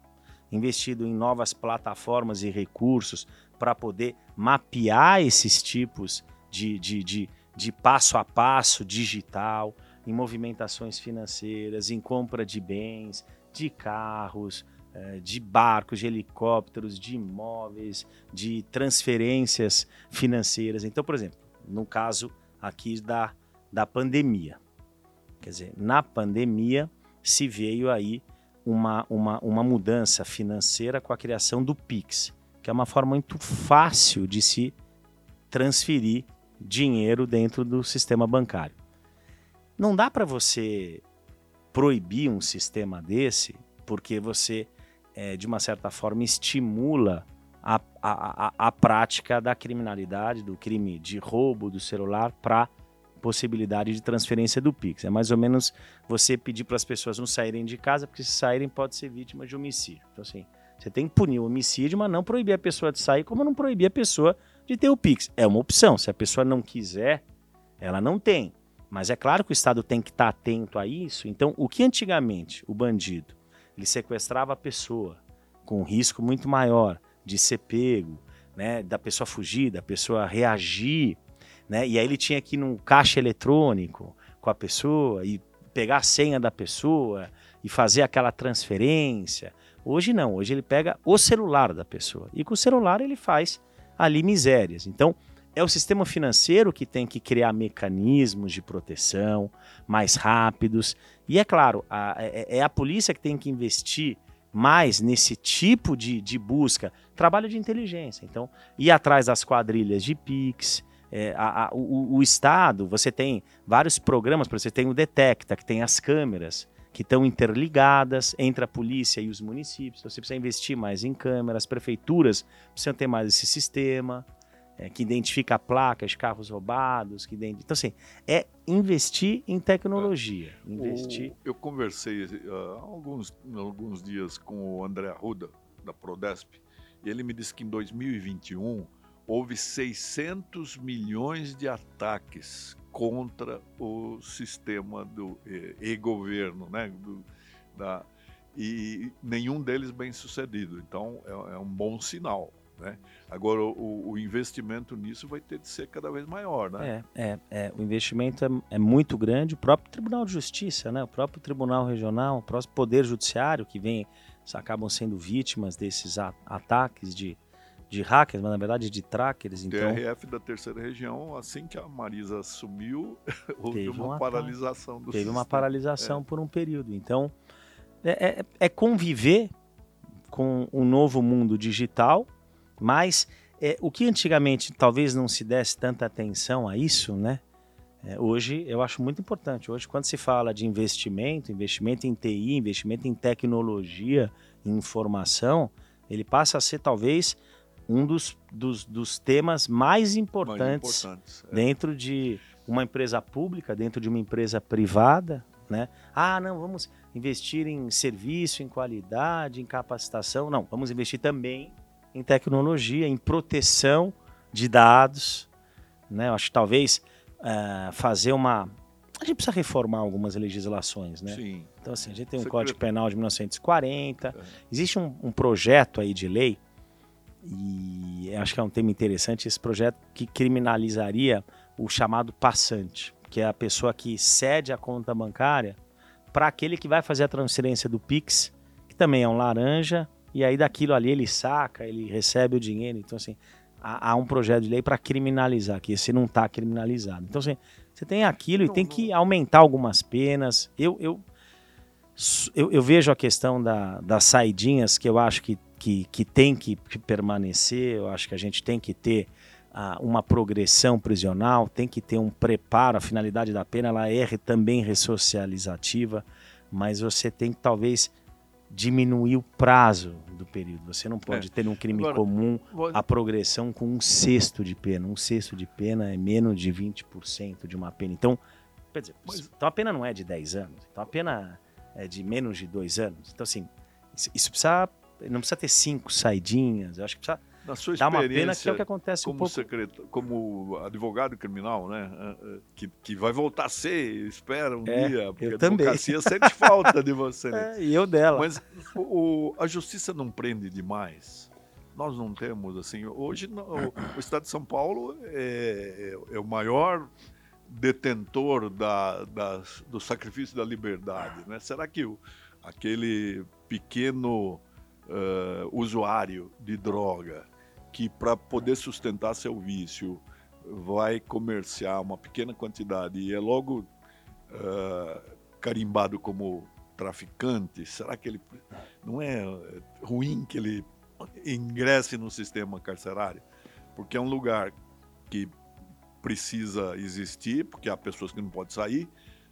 investindo em novas plataformas e recursos para poder mapear esses tipos de, de, de, de passo a passo digital, em movimentações financeiras, em compra de bens, de carros, eh, de barcos, de helicópteros, de imóveis, de transferências financeiras. Então, por exemplo, no caso aqui da, da pandemia. Quer dizer, na pandemia se veio aí uma, uma, uma mudança financeira com a criação do Pix, que é uma forma muito fácil de se transferir dinheiro dentro do sistema bancário. Não dá para você proibir um sistema desse porque você, é, de uma certa forma, estimula a, a, a, a prática da criminalidade, do crime de roubo do celular para possibilidade de transferência do Pix. É mais ou menos você pedir para as pessoas não saírem de casa, porque se saírem pode ser vítima de homicídio. Então, assim, você tem que punir o homicídio, mas não proibir a pessoa de sair, como não proibir a pessoa de ter o Pix. É uma opção. Se a pessoa não quiser, ela não tem. Mas é claro que o Estado tem que estar atento a isso. Então, o que antigamente o bandido ele sequestrava a pessoa com um risco muito maior de ser pego, né, da pessoa fugir, da pessoa reagir, né, e aí ele tinha que ir num caixa eletrônico com a pessoa e pegar a senha da pessoa e fazer aquela transferência. Hoje não, hoje ele pega o celular da pessoa e com o celular ele faz ali misérias. Então, é o sistema financeiro que tem que criar mecanismos de proteção mais rápidos. E é claro, a, é, é, a polícia que tem que investir mais nesse tipo de, de busca, trabalho de inteligência. Então, ir atrás das quadrilhas de PIX. É, a, a, o, o, Estado, você tem vários programas, você tem o Detecta, que tem as câmeras que estão interligadas entre a polícia e os municípios. Então, você precisa investir mais em câmeras, prefeituras precisam ter mais esse sistema é, que identifica placas, carros roubados, que. Então, assim, é investir em tecnologia. É. Investir... O, eu conversei uh, alguns, alguns dias com o André Arruda, da Prodesp, e ele me disse que em 2021 houve 600 milhões de ataques contra o sistema do e-governo, né? Do, da, e nenhum deles bem sucedido. Então é, é um bom sinal. Né? Agora, o, o, investimento nisso vai ter de ser cada vez maior. Né? É, é, é o investimento é, é, muito grande. O próprio Tribunal de Justiça, né? o próprio Tribunal Regional, o próprio Poder Judiciário, que vem, acabam sendo vítimas desses ataques de, de hackers, mas na verdade de trackers. Então... TRF da terceira região, assim que a Marisa assumiu, houve uma, paralisação do Teve sistema. uma paralisação é. por um período. Então, é, é, é conviver com o novo mundo digital mas é, o que antigamente talvez não se desse tanta atenção a isso, né? É, hoje eu acho muito importante. Hoje, quando se fala de investimento, investimento em TI, investimento em tecnologia, em informação, ele passa a ser talvez um dos, dos, dos temas mais importantes, mais importantes é. dentro de uma empresa pública, dentro de uma empresa privada. Né? Ah, não, vamos investir em serviço, em qualidade, em capacitação. Não, vamos investir também em tecnologia, em proteção de dados, né? Eu acho que talvez uh, fazer uma. A gente precisa reformar algumas legislações, né? Sim. Então, assim, a gente tem um Código Penal de 1940, é. existe um, um projeto aí de lei, e acho que é um tema interessante, esse projeto que criminalizaria o chamado passante, que é a pessoa que cede a conta bancária para aquele que vai fazer a transferência do Pix, que também é um laranja, e aí daquilo ali ele saca, ele recebe o dinheiro. Então, assim, há, há um projeto de lei para criminalizar, que esse não está criminalizado. Então, assim, você tem aquilo e tem que aumentar algumas penas. Eu, eu, eu, eu vejo a questão da, das saidinhas, que eu acho que, que, que tem que permanecer, eu acho que a gente tem que ter uh, uma progressão prisional, tem que ter um preparo, a finalidade da pena ela é também ressocializativa, mas você tem que talvez diminuir o prazo do período. Você não pode é. ter um crime Agora, comum a progressão com um sexto de pena. Um sexto de pena é menos de 20% de uma pena. Então, quer dizer, Mas... então a pena não é de 10 anos, então a pena é de menos de 2 anos. Então, assim, isso, isso precisa. Não precisa ter cinco saidinhas, eu acho que precisa na sua Dá uma pena que é o que acontece como um pouco. Secreto, como advogado criminal, né? Eh, eh, que, que vai voltar a ser, espera um é, dia, porque a advocacia sente falta de você. Né? É, e eu dela. Mas o, a justiça não prende demais. Nós não temos, assim, hoje o, o Estado de São Paulo é, é, é o maior detentor da, da, do sacrifício da liberdade, né? Será que o, aquele pequeno uh, usuário de droga que para poder sustentar seu vício vai comerciar uma pequena quantidade e é logo uh, carimbado como traficante, será que ele não é ruim que ele ingresse no sistema carcerário? Porque é um lugar que precisa existir, porque há pessoas que não podem sair,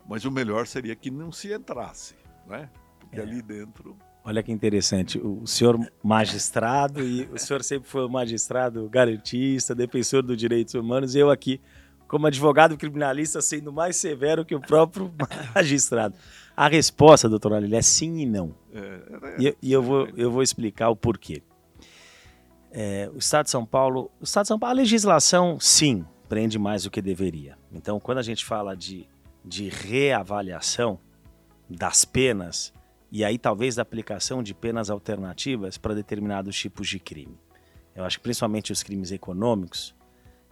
mas o melhor seria que não se entrasse, né? Porque é. ali dentro Olha que interessante, o senhor magistrado, e o senhor sempre foi magistrado garantista, defensor dos direitos humanos, e eu aqui, como advogado criminalista, sendo mais severo que o próprio magistrado. A resposta, doutor Alílio, é sim e não. É, é, e, e, eu, vou, eu vou explicar o porquê. É, o Estado de São Paulo, o Estado de São Paulo, a legislação, sim, prende mais do que deveria. Então, quando a gente fala de, de reavaliação das penas, e aí talvez da aplicação de penas alternativas para determinados tipos de crime. Eu acho que principalmente os crimes econômicos,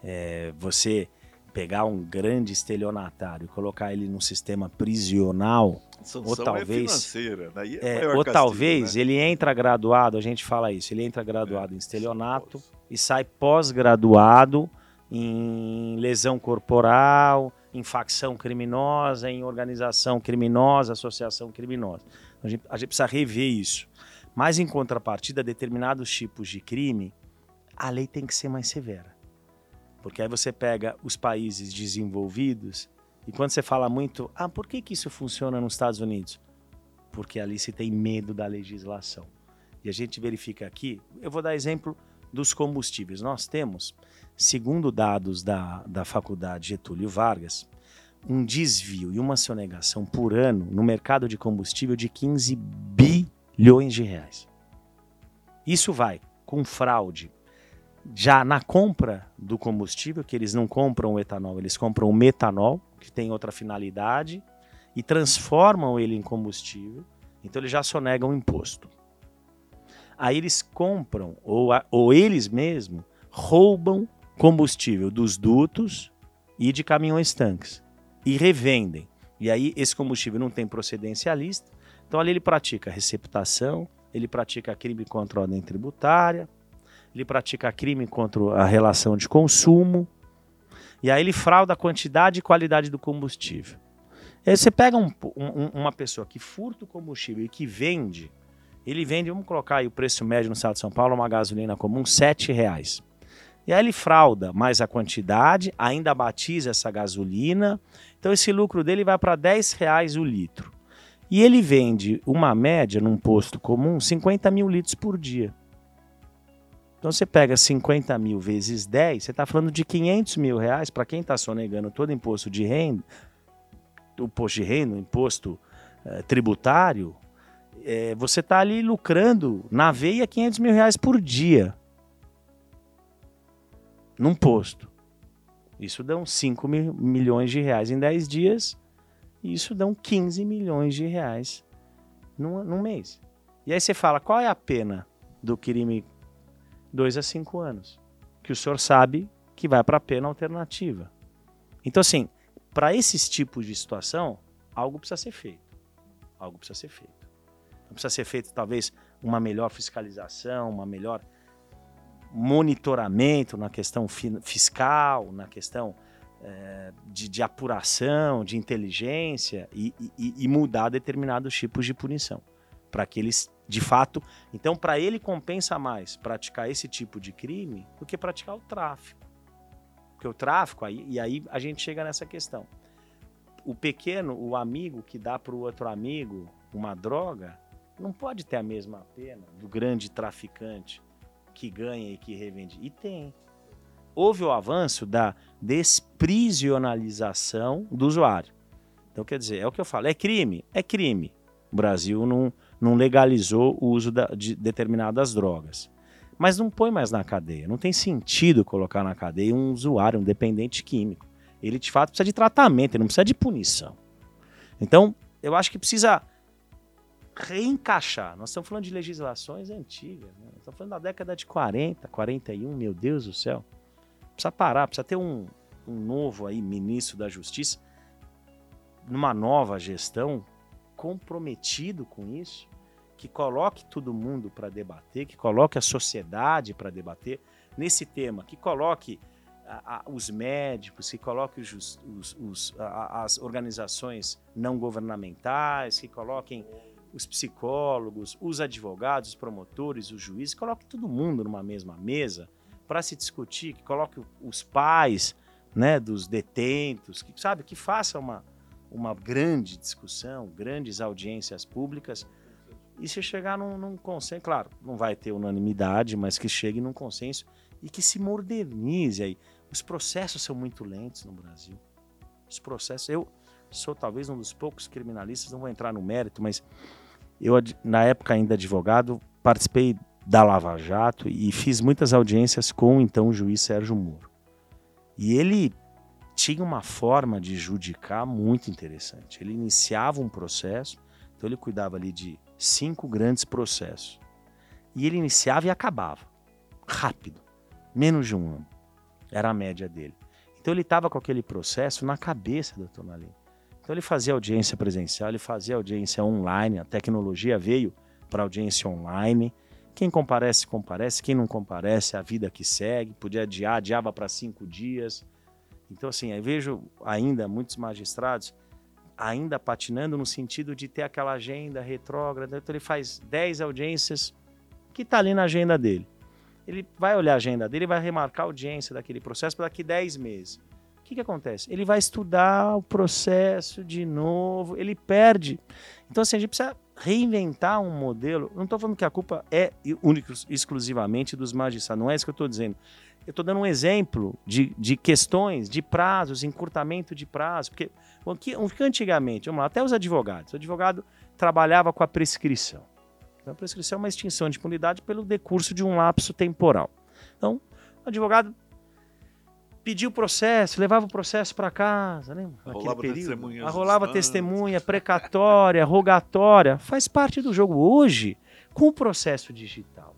é, você pegar um grande estelionatário e colocar ele num sistema prisional, ou é talvez, é é, ou castigo, talvez né? ele entra graduado, a gente fala isso, ele entra graduado é, em estelionato e sai pós-graduado em lesão corporal, em facção criminosa, em organização criminosa, associação criminosa. A gente, a gente precisa rever isso. Mas, em contrapartida, determinados tipos de crime, a lei tem que ser mais severa. Porque aí você pega os países desenvolvidos e quando você fala muito, ah, por que, que isso funciona nos Estados Unidos? Porque ali se tem medo da legislação. E a gente verifica aqui, eu vou dar exemplo dos combustíveis. Nós temos, segundo dados da, da Faculdade Getúlio Vargas, um desvio e uma sonegação por ano no mercado de combustível de 15 bilhões de reais. Isso vai com fraude já na compra do combustível, que eles não compram o etanol, eles compram o metanol, que tem outra finalidade, e transformam ele em combustível, então eles já sonegam o imposto. Aí eles compram, ou, ou eles mesmos, roubam combustível dos dutos e de caminhões tanques e revendem. E aí esse combustível não tem procedencialista, então ali ele pratica receptação, ele pratica crime contra a ordem tributária, ele pratica crime contra a relação de consumo, e aí ele frauda a quantidade e qualidade do combustível. Aí você pega um, um, uma pessoa que furta o combustível e que vende, ele vende, vamos colocar aí o preço médio no estado de São Paulo, uma gasolina comum, R$ reais. E aí ele frauda mais a quantidade, ainda batiza essa gasolina. Então esse lucro dele vai para 10 reais o litro. E ele vende uma média num posto comum 50 mil litros por dia. Então você pega 50 mil vezes 10, você está falando de 500 mil reais para quem está sonegando todo imposto de renda, o imposto de renda, o imposto eh, tributário, eh, você está ali lucrando na veia 500 mil reais por dia. Num posto. Isso dão 5 mil, milhões de reais em 10 dias, e isso dão 15 milhões de reais num, num mês. E aí você fala, qual é a pena do crime 2 a 5 anos? Que o senhor sabe que vai para a pena alternativa. Então, assim, para esses tipos de situação, algo precisa ser feito. Algo precisa ser feito. Não precisa ser feito, talvez, uma melhor fiscalização, uma melhor monitoramento na questão fiscal, na questão é, de, de, apuração, de inteligência e, e, e mudar determinados tipos de punição para que eles de fato. Então, para ele compensa mais praticar esse tipo de crime do que praticar o tráfico. Porque o tráfico, aí, e aí a gente chega nessa questão. O pequeno, o amigo que dá para o outro amigo uma droga, não pode ter a mesma pena do grande traficante que ganha e que revende. E tem. Houve o avanço da desprisionalização do usuário. Então, quer dizer, é o que eu falo, é crime? É crime. O Brasil não, não legalizou o uso da, de determinadas drogas. Mas não põe mais na cadeia. Não tem sentido colocar na cadeia um usuário, um dependente químico. Ele, de fato, precisa de tratamento, ele não precisa de punição. Então, eu acho que precisa reencaixar. Nós estamos falando de legislações antigas. Né? Estamos falando da década de 40, 41, meu Deus do céu. Precisa parar, precisa ter um, um novo aí ministro da Justiça, numa nova gestão, comprometido com isso, que coloque todo mundo para debater, que coloque a sociedade para debater nesse tema, que coloque a, a, os médicos, que coloque os, os, os, a, as organizações não governamentais, que coloquem os psicólogos, os advogados, os promotores, os juízes, coloque todo mundo numa mesma mesa para se discutir, que coloque os pais né, dos detentos, que sabe, que faça uma, uma grande discussão, grandes audiências públicas, e se chegar num, num, consenso, claro, não vai ter unanimidade, mas que chegue num consenso e que se modernize aí. Os processos são muito lentos no Brasil. Os processos, eu sou talvez um dos poucos criminalistas, não vou entrar no mérito, mas eu, na época ainda advogado, participei da Lava Jato e fiz muitas audiências com então o juiz Sérgio Moro. E ele tinha uma forma de judicar muito interessante. Ele iniciava um processo, então ele cuidava ali de cinco grandes processos. E ele iniciava e acabava. Rápido. Menos de um ano. Era a média dele. Então ele estava com aquele processo na cabeça do Tonalino. Então ele fazia audiência presencial, ele fazia audiência online, a tecnologia veio para audiência online. Quem comparece, comparece. Quem não comparece, a vida que segue. Podia adiar, adiava para cinco dias. Então, assim, eu vejo ainda muitos magistrados ainda patinando no sentido de ter aquela agenda retrógrada. Então, ele faz 10 audiências que está ali na agenda dele. Ele vai olhar a agenda dele vai remarcar a audiência daquele processo para daqui 10 meses. Que, que acontece? Ele vai estudar o processo de novo, ele perde. Então, assim, a gente precisa reinventar um modelo. Não estou falando que a culpa é única, exclusivamente dos magistrados, não é isso que eu estou dizendo. Eu estou dando um exemplo de, de questões, de prazos, encurtamento de prazo, porque o que, que antigamente, vamos lá, até os advogados, o advogado trabalhava com a prescrição. Então, a prescrição é uma extinção de impunidade pelo decurso de um lapso temporal. Então, o advogado pediu o processo, levava o processo para casa, lembra? Arrolava testemunha. Arrolava testemunha, precatória, rogatória. Faz parte do jogo. Hoje, com o processo digital,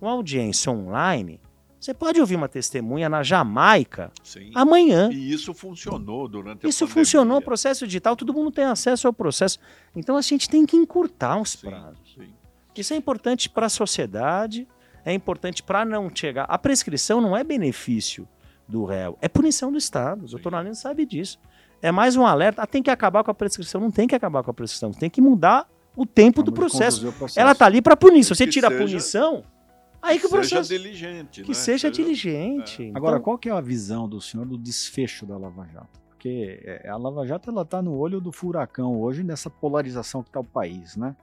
com audiência online, você pode ouvir uma testemunha na Jamaica Sim. amanhã. E isso funcionou durante a Isso funcionou, o processo digital, todo mundo tem acesso ao processo. Então a gente tem que encurtar os sim, prazos. Sim. Isso é importante para a sociedade, é importante para não chegar. A prescrição não é benefício do réu, é punição do Estado. O doutor Nalino sabe disso. É mais um alerta. Ah, tem que acabar com a prescrição. Não tem que acabar com a prescrição. Tem que mudar o tempo do processo. processo. Ela está ali para punir. Se você tira seja... a punição, Aí que, que o processo. Seja diligente. Que né? seja diligente. É. Então... Agora, qual que é a visão do senhor do desfecho da Lava Jato? Porque é, a Lava Jato ela está no olho do furacão hoje nessa polarização que está o país, né?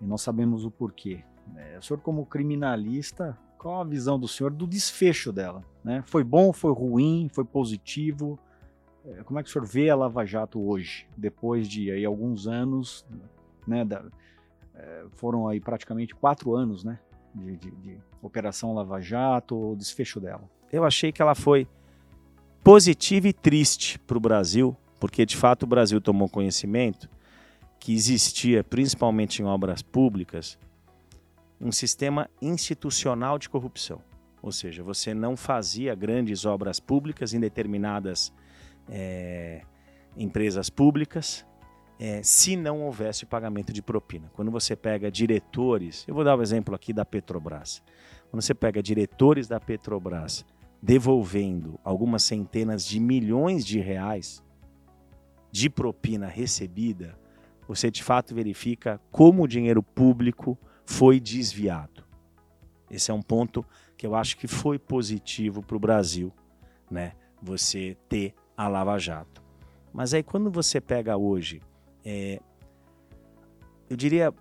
E nós sabemos o porquê. É, o senhor, como criminalista, qual a visão do senhor do desfecho dela? Né? Foi bom, foi ruim, foi positivo? É, como é que o senhor vê a Lava Jato hoje, depois de aí, alguns anos, né? Da, é, foram aí praticamente quatro anos, né? de, de, de Operação Lava Jato, o desfecho dela? eu achei que ela foi positiva e triste para o Brasil, porque de fato o Brasil tomou conhecimento que existia, principalmente em obras públicas, um sistema institucional de corrupção. Ou seja, você não fazia grandes obras públicas em determinadas é, empresas públicas é, se não houvesse pagamento de propina. Quando você pega diretores, eu vou dar o um exemplo aqui da Petrobras. Quando você pega diretores da Petrobras devolvendo algumas centenas de milhões de reais de propina recebida, você de fato verifica como o dinheiro público foi desviado. Esse é um ponto que eu acho que foi positivo para o Brasil, né? Você ter a Lava Jato. Mas aí quando você pega hoje, é, eu diria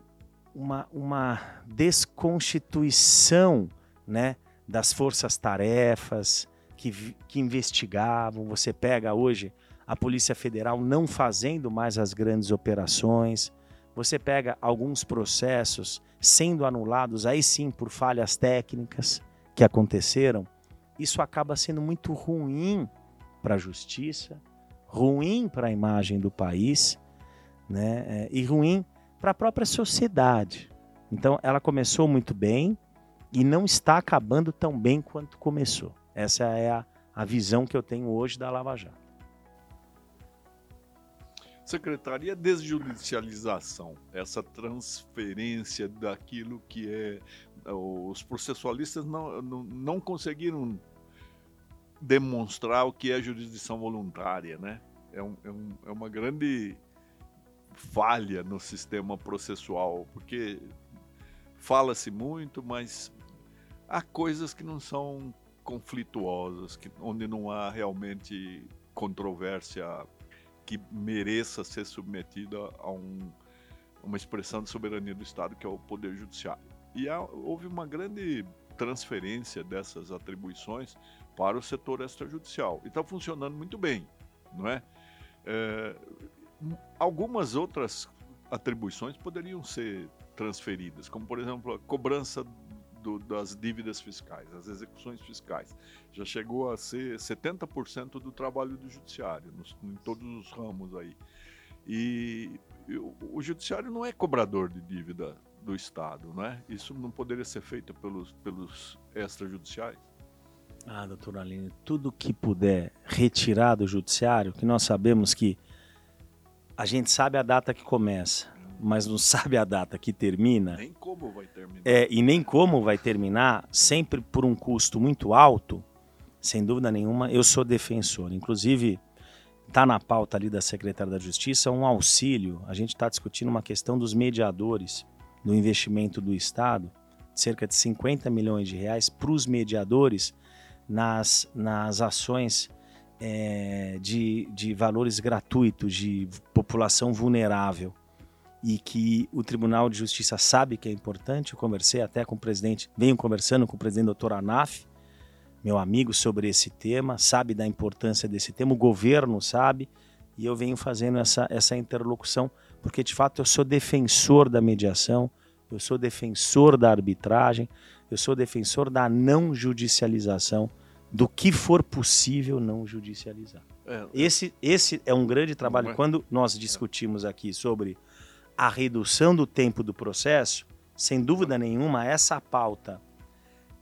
uma, uma desconstituição, né? das forças-tarefas que, que investigavam. Você pega hoje a Polícia Federal não fazendo mais as grandes operações. Você pega alguns processos sendo anulados, aí sim por falhas técnicas que aconteceram. Isso acaba sendo muito ruim para a justiça, ruim para a imagem do país, né? É, e ruim para a própria sociedade. Então, ela começou muito bem, e não está acabando tão bem quanto começou. Essa é a, a visão que eu tenho hoje da Lava Jato. Secretaria desjudicialização, essa transferência daquilo que é. Os processualistas não, não, não conseguiram demonstrar o que é jurisdição voluntária, né? É, um, é, um, é uma grande falha no sistema processual, porque fala-se muito, mas há coisas que não são conflituosas, que, onde não há realmente controvérsia que mereça ser submetida a um, uma expressão de soberania do Estado, que é o Poder Judiciário. E há, houve uma grande transferência dessas atribuições para o setor extrajudicial. E está funcionando muito bem, não é? é? Algumas outras atribuições poderiam ser transferidas, como por exemplo a cobrança do, das dívidas fiscais, as execuções fiscais. Já chegou a ser 70% do trabalho do judiciário, nos, em todos os ramos aí. E, o, judiciário não é cobrador de dívida do Estado, não é? Isso não poderia ser feito pelos, pelos extrajudiciais? Ah, doutor Aline, tudo que puder retirar do judiciário, que nós sabemos que a gente sabe a data que começa, mas não sabe a data que termina. Nem como vai terminar. É, e nem como vai terminar, sempre por um custo muito alto, sem dúvida nenhuma, eu sou defensor. Inclusive, está na pauta ali da Secretaria da Justiça um auxílio. A gente está discutindo uma questão dos mediadores do investimento do Estado, cerca de 50 milhões de reais para os mediadores nas, nas ações é, de, de valores gratuitos de população vulnerável e que o Tribunal de Justiça sabe que é importante. Eu conversei até com o presidente, venho conversando com o presidente doutor Anaf, meu amigo, sobre esse tema, sabe da importância desse tema, o governo sabe, e eu venho fazendo essa, essa interlocução, porque de fato eu sou defensor da mediação, eu sou defensor da arbitragem, eu sou defensor da não judicialização, do que for possível não judicializar. É. Esse, esse é um grande trabalho. É. Quando nós discutimos aqui sobre a redução do tempo do processo, sem dúvida nenhuma, essa pauta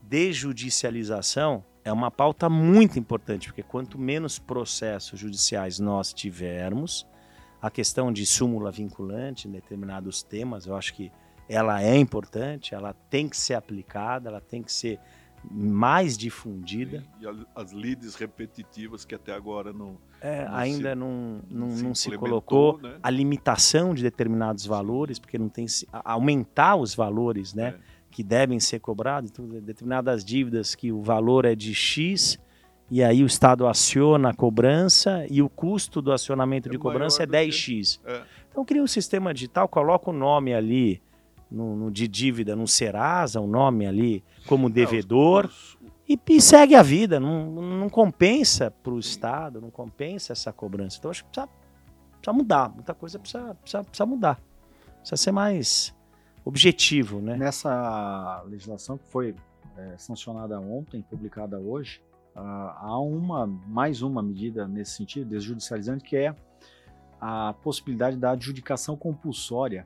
de judicialização é uma pauta muito importante, porque quanto menos processos judiciais nós tivermos, a questão de súmula vinculante em determinados temas, eu acho que ela é importante, ela tem que ser aplicada, ela tem que ser mais difundida. E, e as leads repetitivas que até agora não. É, não ainda se, não, não, não se, colocou né? a limitação de determinados valores, porque não tem aumentar os valores, né? É. Que devem ser cobrados, então, determinadas dívidas que o valor é de X, e aí o Estado aciona a cobrança e o custo do acionamento é de cobrança é 10x. Que... É. Então cria um sistema digital, coloca o nome ali, no, no, de dívida no Serasa, o nome ali como devedor, é, os... E, e, segue a vida. Não, não compensa para o Estado, não compensa essa cobrança. Então acho que precisa, precisa mudar. Muita coisa precisa, precisa, precisa mudar. Precisa ser mais objetivo. Né? Nessa legislação que foi é, sancionada ontem, publicada hoje, há uma mais uma medida nesse sentido, desjudicializante, que é a possibilidade da adjudicação compulsória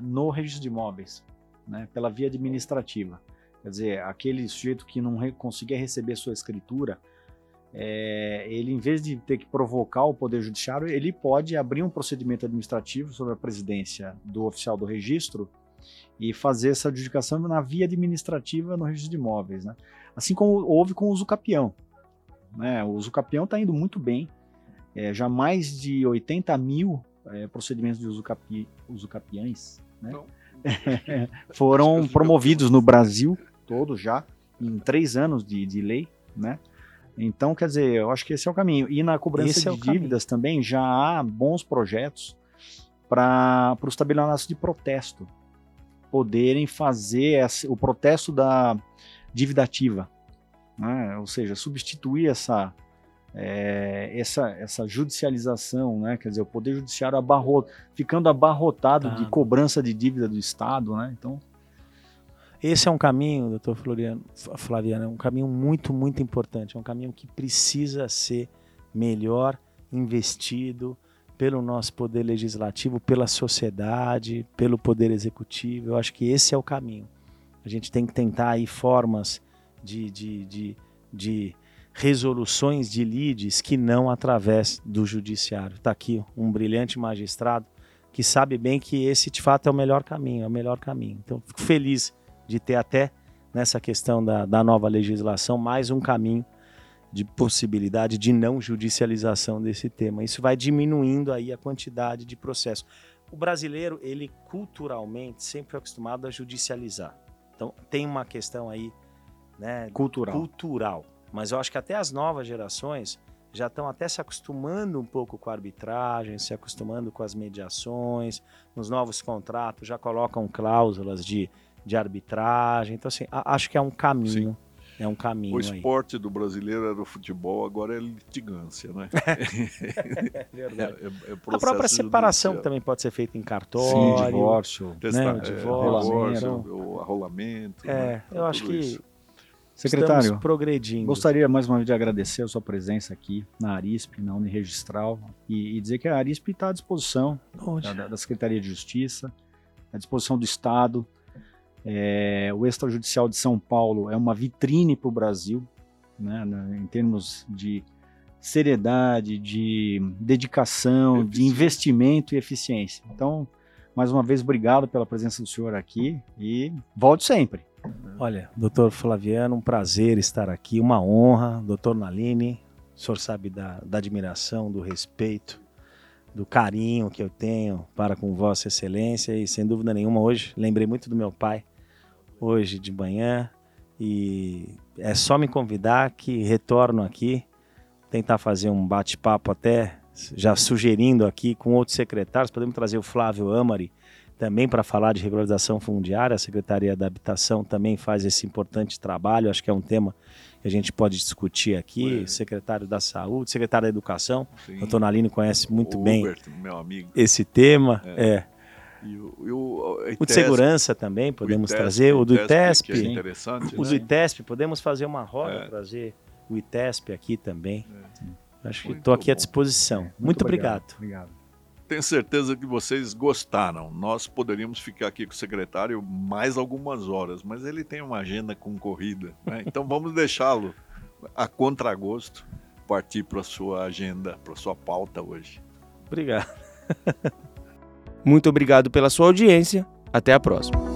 no registro de imóveis, né, pela via administrativa. Quer dizer, aquele sujeito que não re conseguia receber sua escritura, é, ele, em vez de ter que provocar o Poder Judiciário, ele pode abrir um procedimento administrativo sobre a presidência do oficial do registro e fazer essa adjudicação na via administrativa no registro de imóveis. Né? Assim como houve com o usucapião. Né? O usucapião está indo muito bem, é, já mais de 80 mil é, procedimentos de usucapi, usucapiães né? foram promovidos no Brasil todo já, em três anos de, de lei, né? Então, quer dizer, eu acho que esse é o caminho. E na cobrança esse é de é dívidas caminho. também já há bons projetos para os tabelionatos de protesto poderem fazer esse, o protesto da dívida ativa, né? ou seja, substituir essa, é, essa, essa judicialização, né? quer dizer, o Poder Judiciário abarro, ficando abarrotado de cobrança de dívida do Estado. Né? Então, esse é um caminho, doutor Floriano, Flaviano, é um caminho muito, muito importante. É um caminho que precisa ser melhor investido pelo nosso poder legislativo, pela sociedade, pelo poder executivo. Eu acho que esse é o caminho. A gente tem que tentar aí formas de, de, de, de resoluções de lides que não através do judiciário. Está aqui um brilhante magistrado que sabe bem que esse de fato é o melhor caminho, é o melhor caminho. Então, fico feliz de ter até nessa questão da, da nova legislação mais um caminho de possibilidade de não judicialização desse tema. Isso vai diminuindo aí a quantidade de processos. O brasileiro, ele culturalmente sempre é acostumado a judicializar. Então tem uma questão aí, né, cultural. cultural. Mas eu acho que até as novas gerações já estão até se acostumando um pouco com a arbitragem, se acostumando com as mediações, nos novos contratos já colocam cláusulas de de arbitragem. Então, assim, acho que é um caminho. Sim. É um caminho. O esporte aí. do brasileiro era o futebol, agora é litigância, né? é verdade. É, é, é a própria separação judicial. também pode ser feita em cartório. Sim, divórcio. Né? O divórcio, rolamento. o arrolamento. É, né? eu acho que. Isso. Secretário, Estamos progredindo. Gostaria mais uma vez de agradecer a sua presença aqui na Arisp, na Uniregistral, e, e dizer que a Arisp está à disposição da, da Secretaria de Justiça, à disposição do Estado é, o extrajudicial de São Paulo é uma vitrine para o Brasil, né, em termos de seriedade, de dedicação, de investimento e eficiência. Então, mais uma vez, obrigado pela presença do senhor aqui e volte sempre. Olha, doutor Flaviano, um prazer estar aqui, uma honra. Doutor Naline, o senhor sabe da, da admiração, do respeito, do carinho que eu tenho para com Vossa Excelência e sem dúvida nenhuma hoje lembrei muito do meu pai hoje de manhã e é só me convidar que retorno aqui tentar fazer um bate-papo até já sugerindo aqui com outros secretários podemos trazer o Flávio Amari também para falar de regularização fundiária a Secretaria da Habitação também faz esse importante trabalho acho que é um tema que a gente pode discutir aqui, secretário da Saúde, secretário da Educação. Sim. O doutor Nalini conhece muito o bem esse tema. É. é. E o, e o, o, de segurança também podemos ITESP, trazer, o do ITESP. ITESP é interessante, o né? do ITESP, podemos fazer uma roda, é. trazer o ITESP aqui também. É. Acho que estou aqui bom. à disposição. Muito, muito obrigado. obrigado. obrigado. Tenho certeza que vocês gostaram. Nós poderíamos ficar aqui com o secretário mais algumas horas, mas ele tem uma agenda concorrida. Né? Então vamos deixá-lo a contragosto partir para a sua agenda, para a sua pauta hoje. Obrigado. Muito obrigado pela sua audiência. Até a próxima.